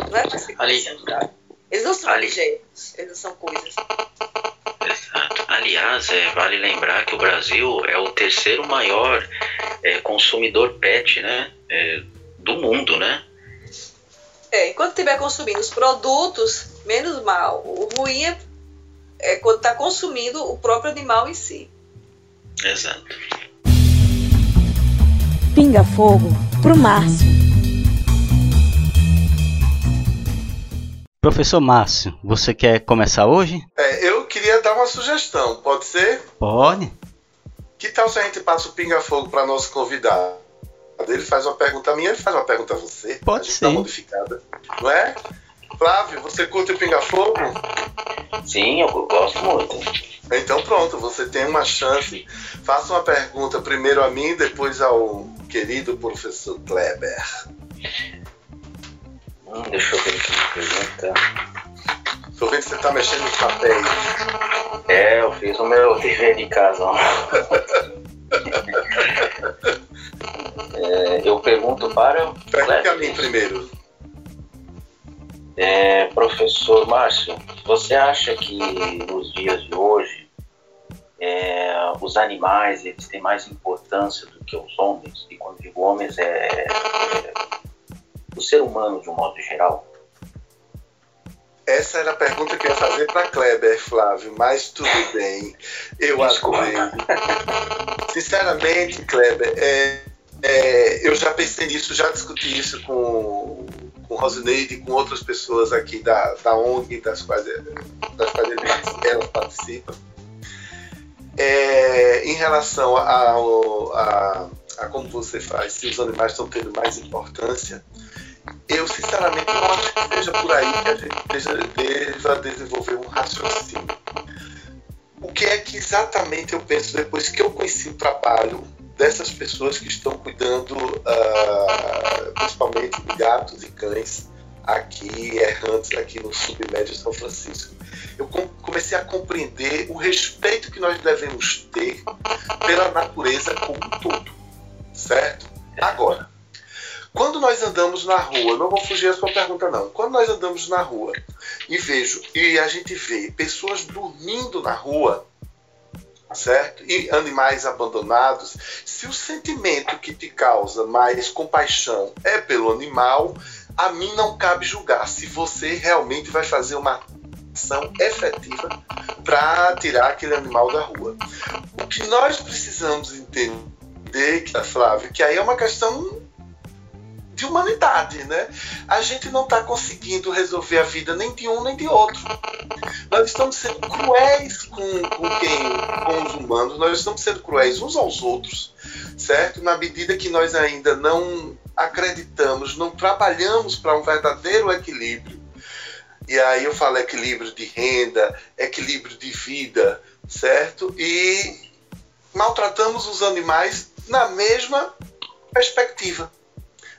Não é para se conscientizar. Eles não são objetos, eles não são coisas. Exato. Aliás, é, vale lembrar que o Brasil é o terceiro maior é, consumidor pet né, é, do mundo, né? É, enquanto estiver consumindo os produtos, menos mal. O ruim é, é quando está consumindo o próprio animal em si. Exato. Pinga Fogo pro Márcio. Professor Márcio, você quer começar hoje? É, eu queria dar uma sugestão, pode ser? Pode. Que tal se a gente passa o pinga-fogo para nosso convidado? Ele faz uma pergunta a mim, ele faz uma pergunta a você. Pode a ser. Tá modificada. Não é? Flávio, você curte o pinga-fogo? Sim, eu gosto muito. Então pronto, você tem uma chance. Faça uma pergunta primeiro a mim, depois ao querido professor Kleber. Hum, deixa eu ver aqui uma pergunta. Tô vendo que você tá mexendo nos papéis. É, eu fiz o meu dever de casa. É, eu pergunto para Pergunte a mim primeiro. É, professor Márcio, você acha que nos dias de hoje é, os animais eles têm mais importância do que os homens? E quando digo homens é, é o ser humano de um modo geral? Essa era a pergunta que eu ia fazer para Kleber, Flávio, mas tudo bem. Eu Desculpa. adorei. Sinceramente, Kleber, é, é, eu já pensei nisso, já discuti isso com, com Rosineide e com outras pessoas aqui da, da ONG, das quais, das quais elas participam. É, em relação a, a, a como você faz, se os animais estão tendo mais importância, eu sinceramente não acho que seja por aí que a gente deva desenvolver um raciocínio. O que é que exatamente eu penso depois que eu conheci o trabalho dessas pessoas que estão cuidando ah, principalmente de gatos e cães aqui, errantes aqui no submédio São Francisco. Eu com- comecei a compreender o respeito que nós devemos ter pela natureza como um todo, certo? Agora, quando nós andamos na rua, não vou fugir da sua pergunta não. Quando nós andamos na rua e vejo e a gente vê pessoas dormindo na rua, certo? E animais abandonados, se o sentimento que te causa mais compaixão é pelo animal, a mim não cabe julgar se você realmente vai fazer uma ação efetiva para tirar aquele animal da rua. O que nós precisamos entender, Flávio, que aí é uma questão de humanidade, né? A gente não está conseguindo resolver a vida nem de um nem de outro. Nós estamos sendo cruéis com, com quem, com os humanos, nós estamos sendo cruéis uns aos outros, certo? Na medida que nós ainda não acreditamos, não trabalhamos para um verdadeiro equilíbrio. E aí eu falo equilíbrio de renda, equilíbrio de vida, certo? E maltratamos os animais na mesma perspectiva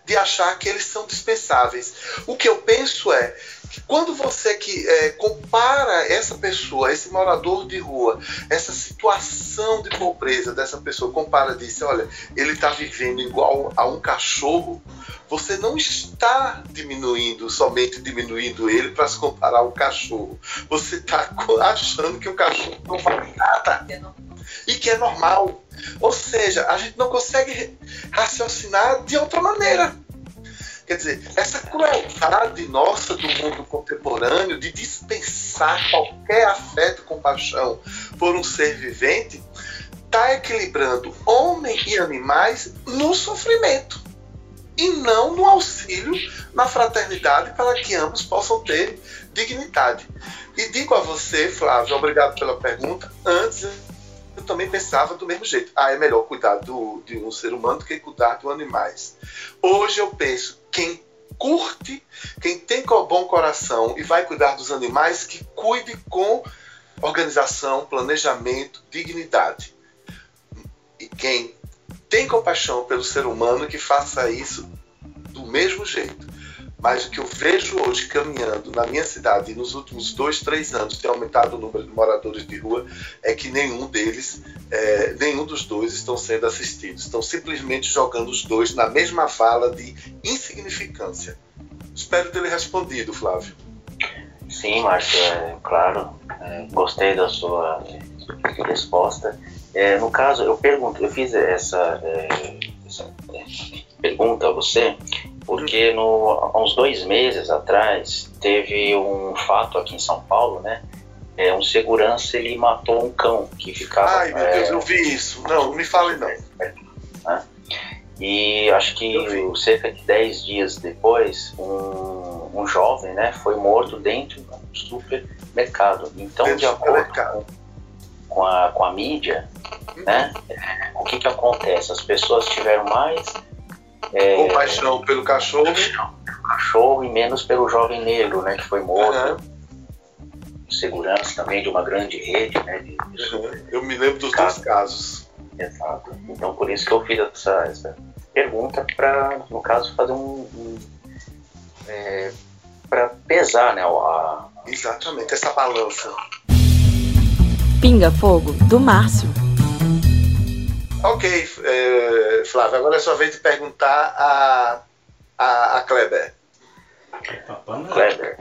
de achar que eles são dispensáveis. O que eu penso é que quando você que é, compara essa pessoa, esse morador de rua, essa situação de pobreza dessa pessoa, compara diz, olha, ele está vivendo igual a um cachorro, você não está diminuindo, somente diminuindo ele para se comparar ao cachorro. Você está achando que o cachorro não vale nada e que é normal. Ou seja, a gente não consegue raciocinar de outra maneira. Quer dizer, essa crueldade nossa do mundo contemporâneo de dispensar qualquer afeto compaixão por um ser vivente está equilibrando homem e animais no sofrimento e não no auxílio, na fraternidade, para que ambos possam ter dignidade. E digo a você, Flávio, obrigado pela pergunta. Antes eu também pensava do mesmo jeito. Ah, é melhor cuidar do, de um ser humano do que cuidar de animais. Hoje eu penso, quem curte, quem tem bom coração e vai cuidar dos animais, que cuide com organização, planejamento, dignidade. E quem tem compaixão pelo ser humano, que faça isso do mesmo jeito. Mas o que eu vejo hoje caminhando na minha cidade, e nos últimos dois, três anos, tem aumentado o número de moradores de rua, é que nenhum deles, é, nenhum dos dois estão sendo assistidos. Estão simplesmente jogando os dois na mesma vala de insignificância. Espero ter lhe respondido, Flávio. Sim, Márcio, é, claro. É, gostei da sua resposta. É, no caso, eu pergunto, eu fiz essa, é, essa é, pergunta a você porque no, há uns dois meses atrás teve um fato aqui em São Paulo, né? É, um segurança ele matou um cão que ficava. Ai, meu é, Deus, eu vi isso. Não, não me fale não. né? E acho que cerca de 10 dias depois, um, um jovem né, foi morto dentro do supermercado. Então, Dentro de do acordo supermercado. com a, com a mídia, né, o que, que acontece? As pessoas tiveram mais É, compaixão pelo cachorro. Cachorro e menos pelo jovem negro, né, que foi morto. Uhum. Segurança também de uma grande rede, né? De, de uhum. Eu me lembro dos dois casos. Exato. Então por isso que eu fiz essa, essa pergunta para, no caso, fazer um, um é, para pesar, né? A... Exatamente essa balança. Pinga Fogo do Márcio. Ok, é, Flávio, agora é sua vez de perguntar a, a, a Kleber. Kleber.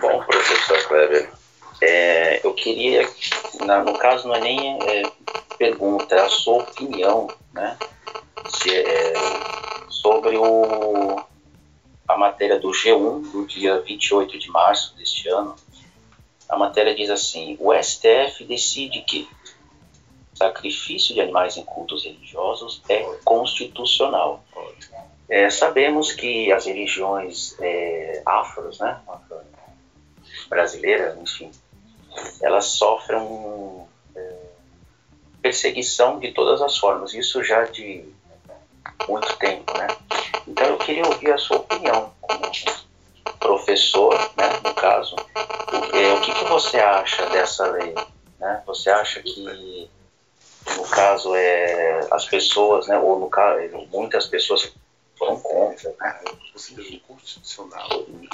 Bom, professor Kleber, é, eu queria, na, no caso não é nem é, pergunta, é a sua opinião, né, se, é, sobre o, a matéria do G1, do dia 28 de março deste ano. A matéria diz assim: o STF decide que sacrifício de animais em cultos religiosos é constitucional. É, sabemos que as religiões é, afros, né, brasileiras, enfim, elas sofrem é, perseguição de todas as formas, isso já de muito tempo, né? Então eu queria ouvir a sua opinião como professor, né, no caso, o, é, o que, que você acha dessa lei? Né? Você acha que no caso, é, as pessoas, né, ou no caso, muitas pessoas foram contra, né?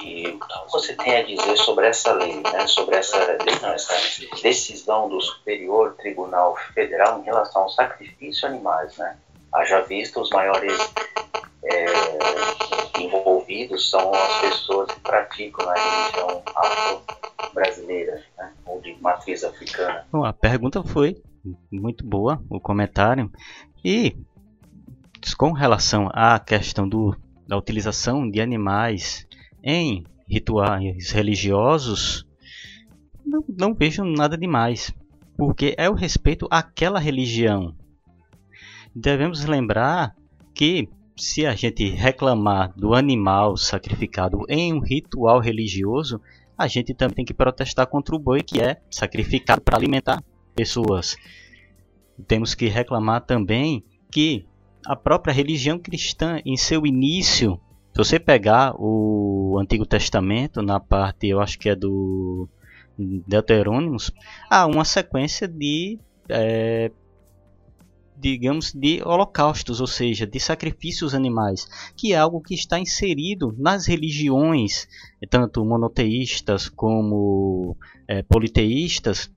E o que você tem a dizer sobre essa lei, né, sobre essa, não, essa decisão do Superior Tribunal Federal em relação ao sacrifício de animais, né? Haja visto os maiores é, envolvidos são as pessoas que praticam a religião afro-brasileira, né, ou de matriz africana. Bom, a pergunta foi muito boa o comentário. E com relação à questão do, da utilização de animais em rituais religiosos, não, não vejo nada demais, porque é o respeito àquela religião. Devemos lembrar que se a gente reclamar do animal sacrificado em um ritual religioso, a gente também tem que protestar contra o boi que é sacrificado para alimentar pessoas. Temos que reclamar também que a própria religião cristã, em seu início, se você pegar o Antigo Testamento, na parte, eu acho que é do Deuterônimos, há uma sequência de, é, digamos, de holocaustos, ou seja, de sacrifícios animais, que é algo que está inserido nas religiões, tanto monoteístas como é, politeístas,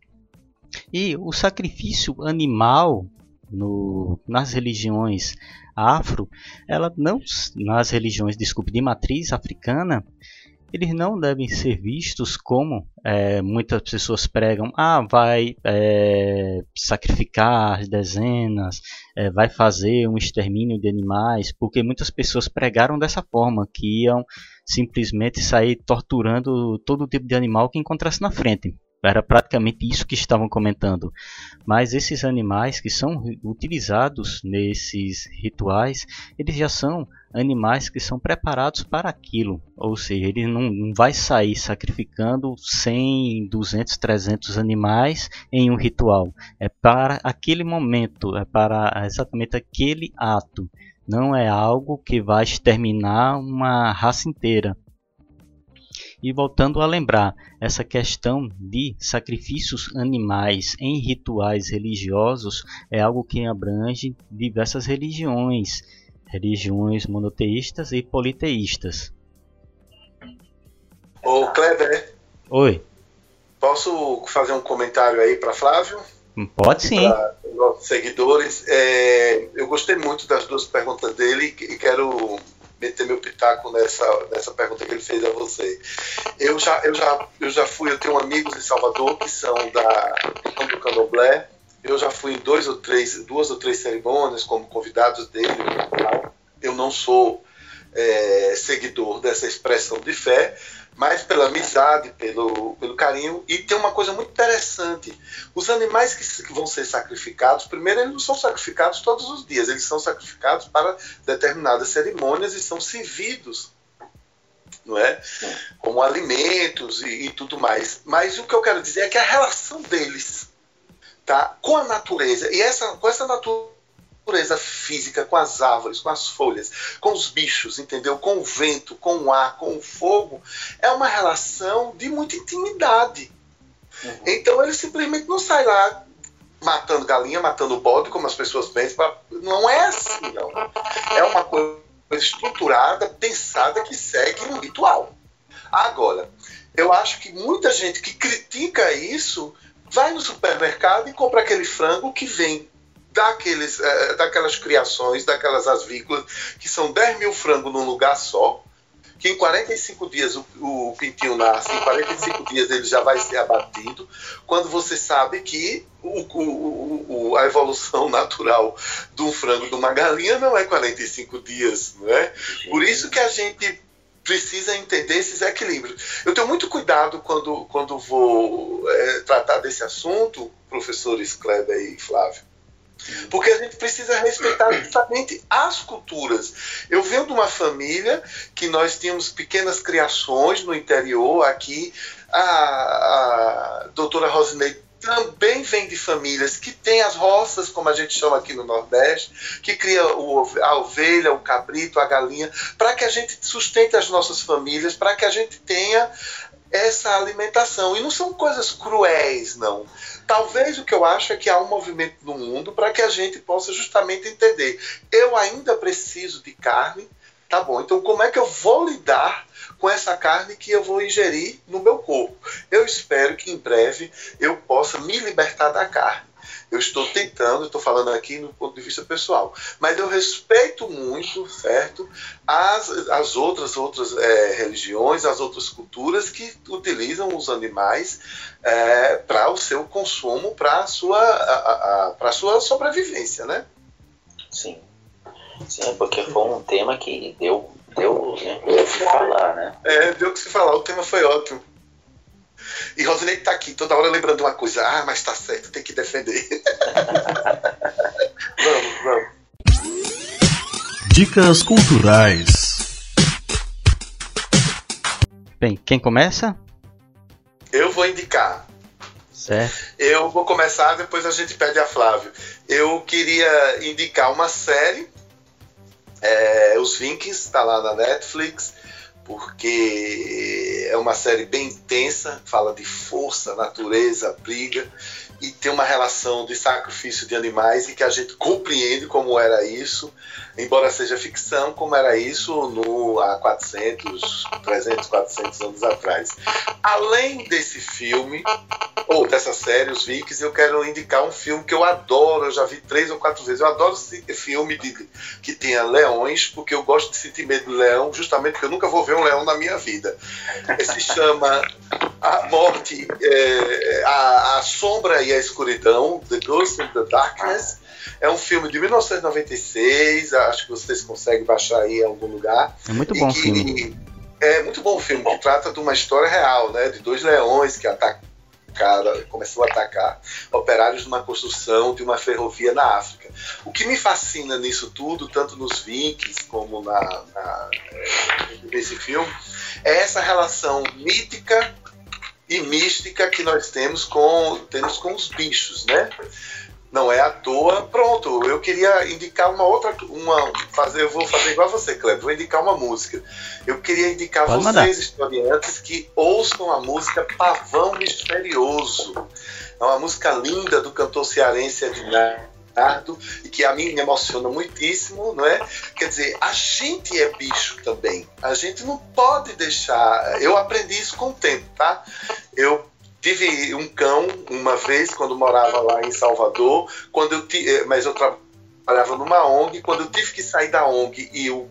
e o sacrifício animal no, nas religiões afro, ela não nas religiões, desculpe, de matriz africana, eles não devem ser vistos como é, muitas pessoas pregam, ah, vai é, sacrificar as dezenas, é, vai fazer um extermínio de animais, porque muitas pessoas pregaram dessa forma, que iam simplesmente sair torturando todo tipo de animal que encontrasse na frente. Era praticamente isso que estavam comentando. Mas esses animais que são utilizados nesses rituais, eles já são animais que são preparados para aquilo. Ou seja, ele não, não vai sair sacrificando 100, 200, 300 animais em um ritual. É para aquele momento, é para exatamente aquele ato. Não é algo que vai exterminar uma raça inteira. E voltando a lembrar, essa questão de sacrifícios animais em rituais religiosos é algo que abrange diversas religiões, religiões monoteístas e politeístas. Ô Kleber. Oi. Posso fazer um comentário aí para Flávio? Pode sim. Para nossos seguidores. É, eu gostei muito das duas perguntas dele e quero meter meu pitaco nessa, nessa pergunta que ele fez a você. Eu já, eu já, eu já fui, eu tenho amigos em Salvador que são da do Candomblé. Eu já fui em dois ou três, duas ou três cerimônias como convidados dele. Eu não sou é, seguidor dessa expressão de fé, mas pela amizade, pelo, pelo carinho. E tem uma coisa muito interessante: os animais que, vão ser sacrificados, primeiro, eles não são sacrificados todos os dias, eles são sacrificados para determinadas cerimônias e são servidos. Não é? Como alimentos e, e tudo mais. Mas o que eu quero dizer é que a relação deles tá, com a natureza, e essa, com essa natureza natureza física, com as árvores, com as folhas, com os bichos, entendeu? Com o vento, com o ar, com o fogo, é uma relação de muita intimidade. Uhum. Então ele simplesmente não sai lá matando galinha, matando bode, como as pessoas pensam. Não é assim, não. É uma coisa estruturada, pensada, que segue um ritual. Agora, eu acho que muita gente que critica isso vai no supermercado e compra aquele frango que vem daqueles, é, daquelas criações, daquelas asvícolas, que são 10 mil frangos num lugar só, que em 45 dias o, o pintinho nasce, em 45 dias ele já vai ser abatido, quando você sabe que o, o, a evolução natural de um frango de uma galinha não é 45 dias, não é? Por isso que a gente precisa entender esses equilíbrios. Eu tenho muito cuidado quando, quando vou é, tratar desse assunto, professores Kleber e Flávio, porque a gente precisa respeitar justamente as culturas. Eu venho de uma família que nós tínhamos pequenas criações no interior aqui. A, a doutora Rosinei também vem de famílias que têm as roças, como a gente chama aqui no Nordeste, que cria o, a ovelha, o cabrito, a galinha, para que a gente sustente as nossas famílias, para que a gente tenha essa alimentação. E não são coisas cruéis, não. Talvez o que eu acho é que há um movimento no mundo para que a gente possa justamente entender. Eu ainda preciso de carne, tá bom, então como é que eu vou lidar com essa carne que eu vou ingerir no meu corpo? Eu espero que em breve eu possa me libertar da carne. Eu estou tentando, estou falando aqui no ponto de vista pessoal, mas eu respeito muito, certo, as, as outras outras é, religiões, as outras culturas que utilizam os animais é, para o seu consumo, para a sua, para sua sobrevivência, né? Sim. Sim, porque foi um tema que deu, deu, né, deu o que falar, né? É, deu o que se falar, o tema foi ótimo. E Rosinei tá aqui toda hora lembrando uma coisa. Ah, mas tá certo, tem que defender. vamos, vamos. Dicas culturais. Bem, quem começa? Eu vou indicar. Certo. Eu vou começar, depois a gente pede a Flávio. Eu queria indicar uma série, é, Os Vikings, está lá na Netflix porque é uma série bem intensa, fala de força, natureza, briga e tem uma relação de sacrifício de animais e que a gente compreende como era isso, embora seja ficção, como era isso no, há 400, 300, 400 anos atrás. Além desse filme, ou dessa série, Os Vikings, eu quero indicar um filme que eu adoro, eu já vi três ou quatro vezes. Eu adoro filme de, que tenha leões, porque eu gosto de sentir medo do leão, justamente porque eu nunca vou ver um leão na minha vida. Se chama A Morte, é, a, a Sombra e a Escuridão, The Ghost and the Darkness. É um filme de 1996, acho que vocês conseguem baixar aí em algum lugar. É muito bom o filme. É muito bom o filme, que trata de uma história real, né? De dois leões que atacam começou a atacar operários numa construção de uma ferrovia na África. O que me fascina nisso tudo, tanto nos Vikings como na, na, nesse filme, é essa relação mítica e mística que nós temos com, temos com os bichos, né? Não é à toa. Pronto, eu queria indicar uma outra. Uma, fazer, eu vou fazer igual a você, Cleber, vou indicar uma música. Eu queria indicar Pode vocês, mandar. historiantes, que ouçam a música Pavão Misterioso. É uma música linda do cantor cearense E que a mim me emociona muitíssimo, não é? Quer dizer, a gente é bicho também. A gente não pode deixar. Eu aprendi isso com o tempo, tá? Eu tive um cão uma vez quando morava lá em Salvador, quando eu t... Eh, mas eu trabalhava numa ONG, quando eu tive que sair da ONG e o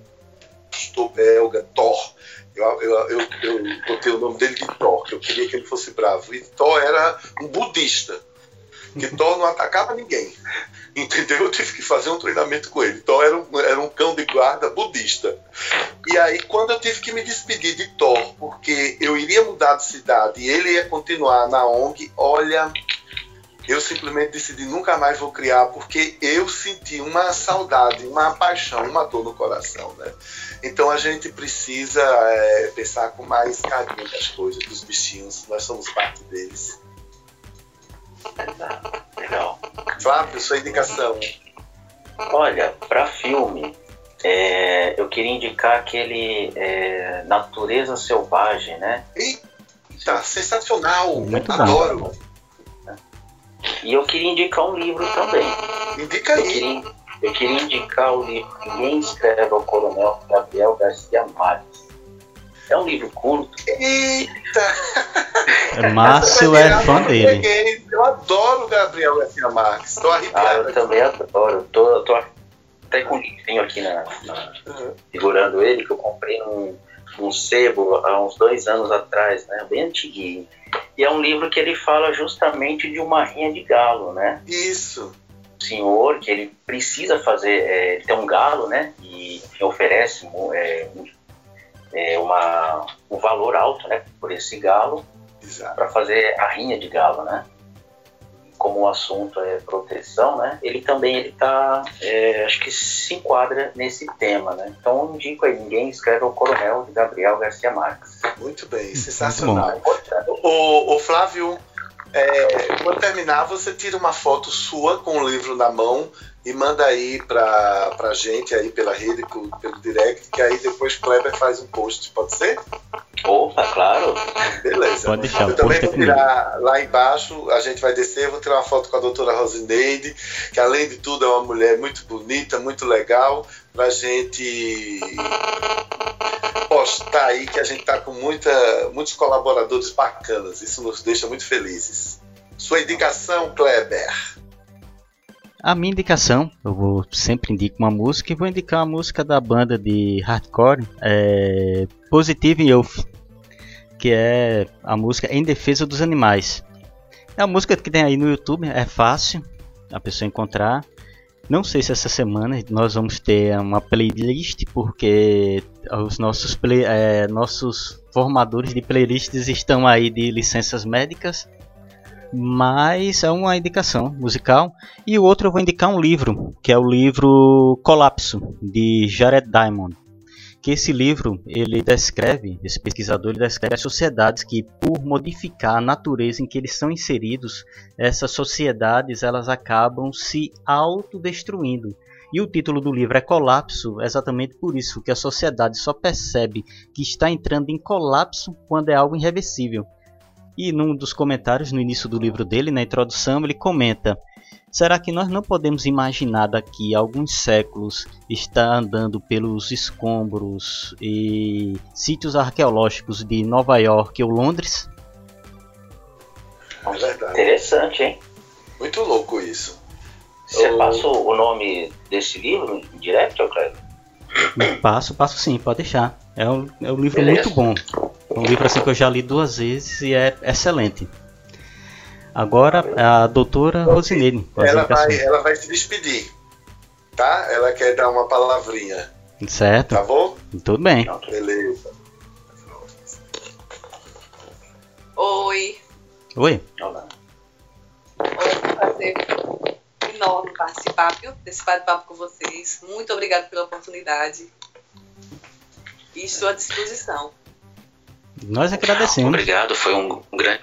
pastor belga Thor eu, eu, eu, eu botei o nome dele de Thor, que eu queria que ele fosse bravo. E Thor era um budista, que Thor não atacava ninguém. Entendeu? Eu tive que fazer um treinamento com ele. Thor era um, era um cão de guarda budista. E aí, quando eu tive que me despedir de Thor, porque eu iria mudar de cidade e ele ia continuar na ONG, olha, eu simplesmente decidi nunca mais vou criar, porque eu senti uma saudade, uma paixão, uma dor no coração, né? Então a gente precisa é, pensar com mais carinho das coisas, dos bichinhos, nós somos parte deles. Flávio, sua indicação. Olha, para filme, é, eu queria indicar aquele é, Natureza Selvagem, né? Eita, sensacional! Muito bom. Adoro! E eu queria indicar um livro também. Indica Eu aí. queria, eu queria indicar o livro Ninguém Escreve ao Coronel Gabriel Garcia Marques. É um livro curto. Eita! Márcio Essa é fã dele. Eu adoro o Gabriel Garcia Marques. Estou Ah, arrepiado. eu também adoro. Eu tô, tô até com um livrinho aqui na, na- Uhum. segurando ele, que eu comprei num, num sebo há uns dois anos atrás, né? Bem antiguinho. E é um livro que ele fala justamente de uma rinha de galo, né? Isso. senhor que ele precisa fazer, é, ele tem um galo, né? E que oferece é, um- é, uma, um valor alto, né? Por esse galo. Para fazer a rinha de galo, né? Como o assunto é proteção, né? Ele também ele tá, é, acho que se enquadra nesse tema, né? Então eu indico aí, ninguém escreve o Coronel de Gabriel Garcia Marques. Muito bem, Muito sensacional. Importante. Ô, ô, Flávio, é, quando terminar, você tira uma foto sua com o livro na mão e manda aí pra, pra gente aí pela rede, pelo, pelo direct, que aí depois Kleber faz um post, pode ser? Opa, claro. Beleza. Pode deixar, Eu o também é vou tirar lá embaixo, a gente vai descer, eu vou tirar uma foto com a doutora Rosineide, que além de tudo é uma mulher muito bonita, muito legal, pra gente postar aí que a gente tá com muita, muitos colaboradores bacanas, isso nos deixa muito felizes. Sua indicação, Kleber. A minha indicação, eu vou sempre indico uma música e vou indicar a música da banda de hardcore, é Positive Youth, que é a música Em Defesa dos Animais. É uma música que tem aí no YouTube, é fácil a pessoa encontrar. Não sei se essa semana nós vamos ter uma playlist, porque os nossos, play, é, nossos formadores de playlists estão aí de licenças médicas. Mas é uma indicação musical. E o outro eu vou indicar um livro, que é o livro Colapso, de Jared Diamond. Que esse livro, ele descreve, esse pesquisador, ele descreve as sociedades que, por modificar a natureza em que eles são inseridos, essas sociedades elas acabam se autodestruindo. E o título do livro é Colapso, exatamente por isso, que a sociedade só percebe que está entrando em colapso quando é algo irreversível. E num dos comentários no início do livro dele, na introdução, ele comenta: Será que nós não podemos imaginar daqui a alguns séculos estar andando pelos escombros e sítios arqueológicos de Nova York ou Londres? É verdade. Interessante, hein? Muito louco isso. Você Oh. passa o nome desse livro em direct, ô Cleber? Passo, passo sim, pode deixar. É um, é um livro Beleza. muito bom. É um livro assim que eu já li duas vezes e é excelente. Agora a doutora com as Ela vai, ela vai se despedir, tá? Ela quer dar uma palavrinha, Certo, tá bom? tudo bem. Beleza. Oi. Oi. Olá. Oi, é um prazer enorme participar desse bate-papo com vocês. Muito obrigada pela oportunidade. E estou à disposição. Nós agradecemos. Obrigado, foi um grande.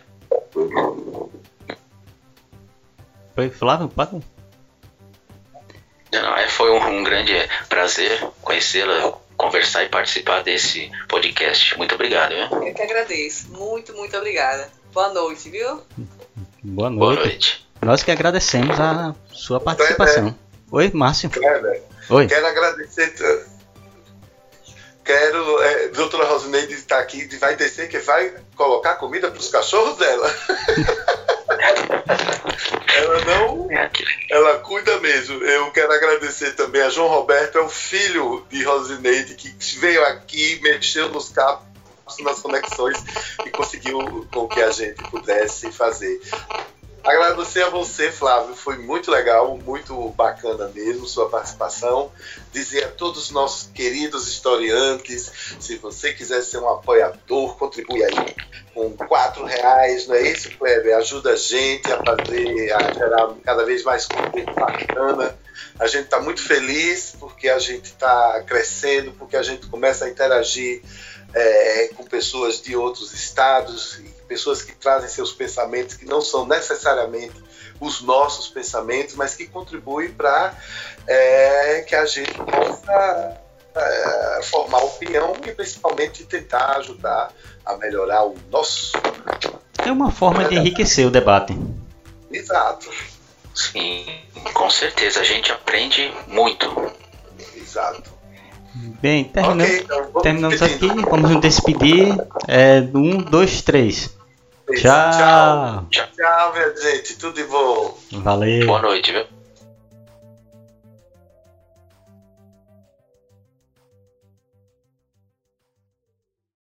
Foi Flávio, pode? Não, é, foi um, um grande prazer conhecê-la, conversar e participar desse podcast. Muito obrigado, viu? Eu que agradeço. Muito, muito obrigada. Boa noite, viu? Boa Boa noite. noite. Nós que agradecemos a sua participação. Oi, Márcio. Kleber, Oi. quero agradecer. Quero. É, doutora Rosineide está aqui, vai descer que vai colocar comida para os cachorros dela. ela não. É. Ela cuida mesmo. Eu quero agradecer também a João Roberto, é o filho de Rosineide, que veio aqui, mexeu nos cabos, nas conexões e conseguiu com que a gente pudesse fazer. Agradecer a você, Flávio, foi muito legal, muito bacana mesmo sua participação. Dizer a todos os nossos queridos historiantes, se você quiser ser um apoiador, contribui aí com quatro reais, não é isso, Kleber? Ajuda a gente a fazer, a gerar cada vez mais conteúdo bacana. A gente está muito feliz porque a gente está crescendo, porque a gente começa a interagir é, com pessoas de outros estados, pessoas que trazem seus pensamentos que não são necessariamente os nossos pensamentos, mas que contribuem para é, que a gente possa é, formar opinião e principalmente tentar ajudar a melhorar o nosso. É uma forma de enriquecer o debate. Exato. Sim, com certeza. A gente aprende muito. Exato. Bem, terminamos, Ok, então, vamos terminamos aqui. Vamos nos despedir. É, um, dois, três. Tchau. Tchau. Tchau, minha gente. Tudo de bom. Valeu. Boa noite, viu?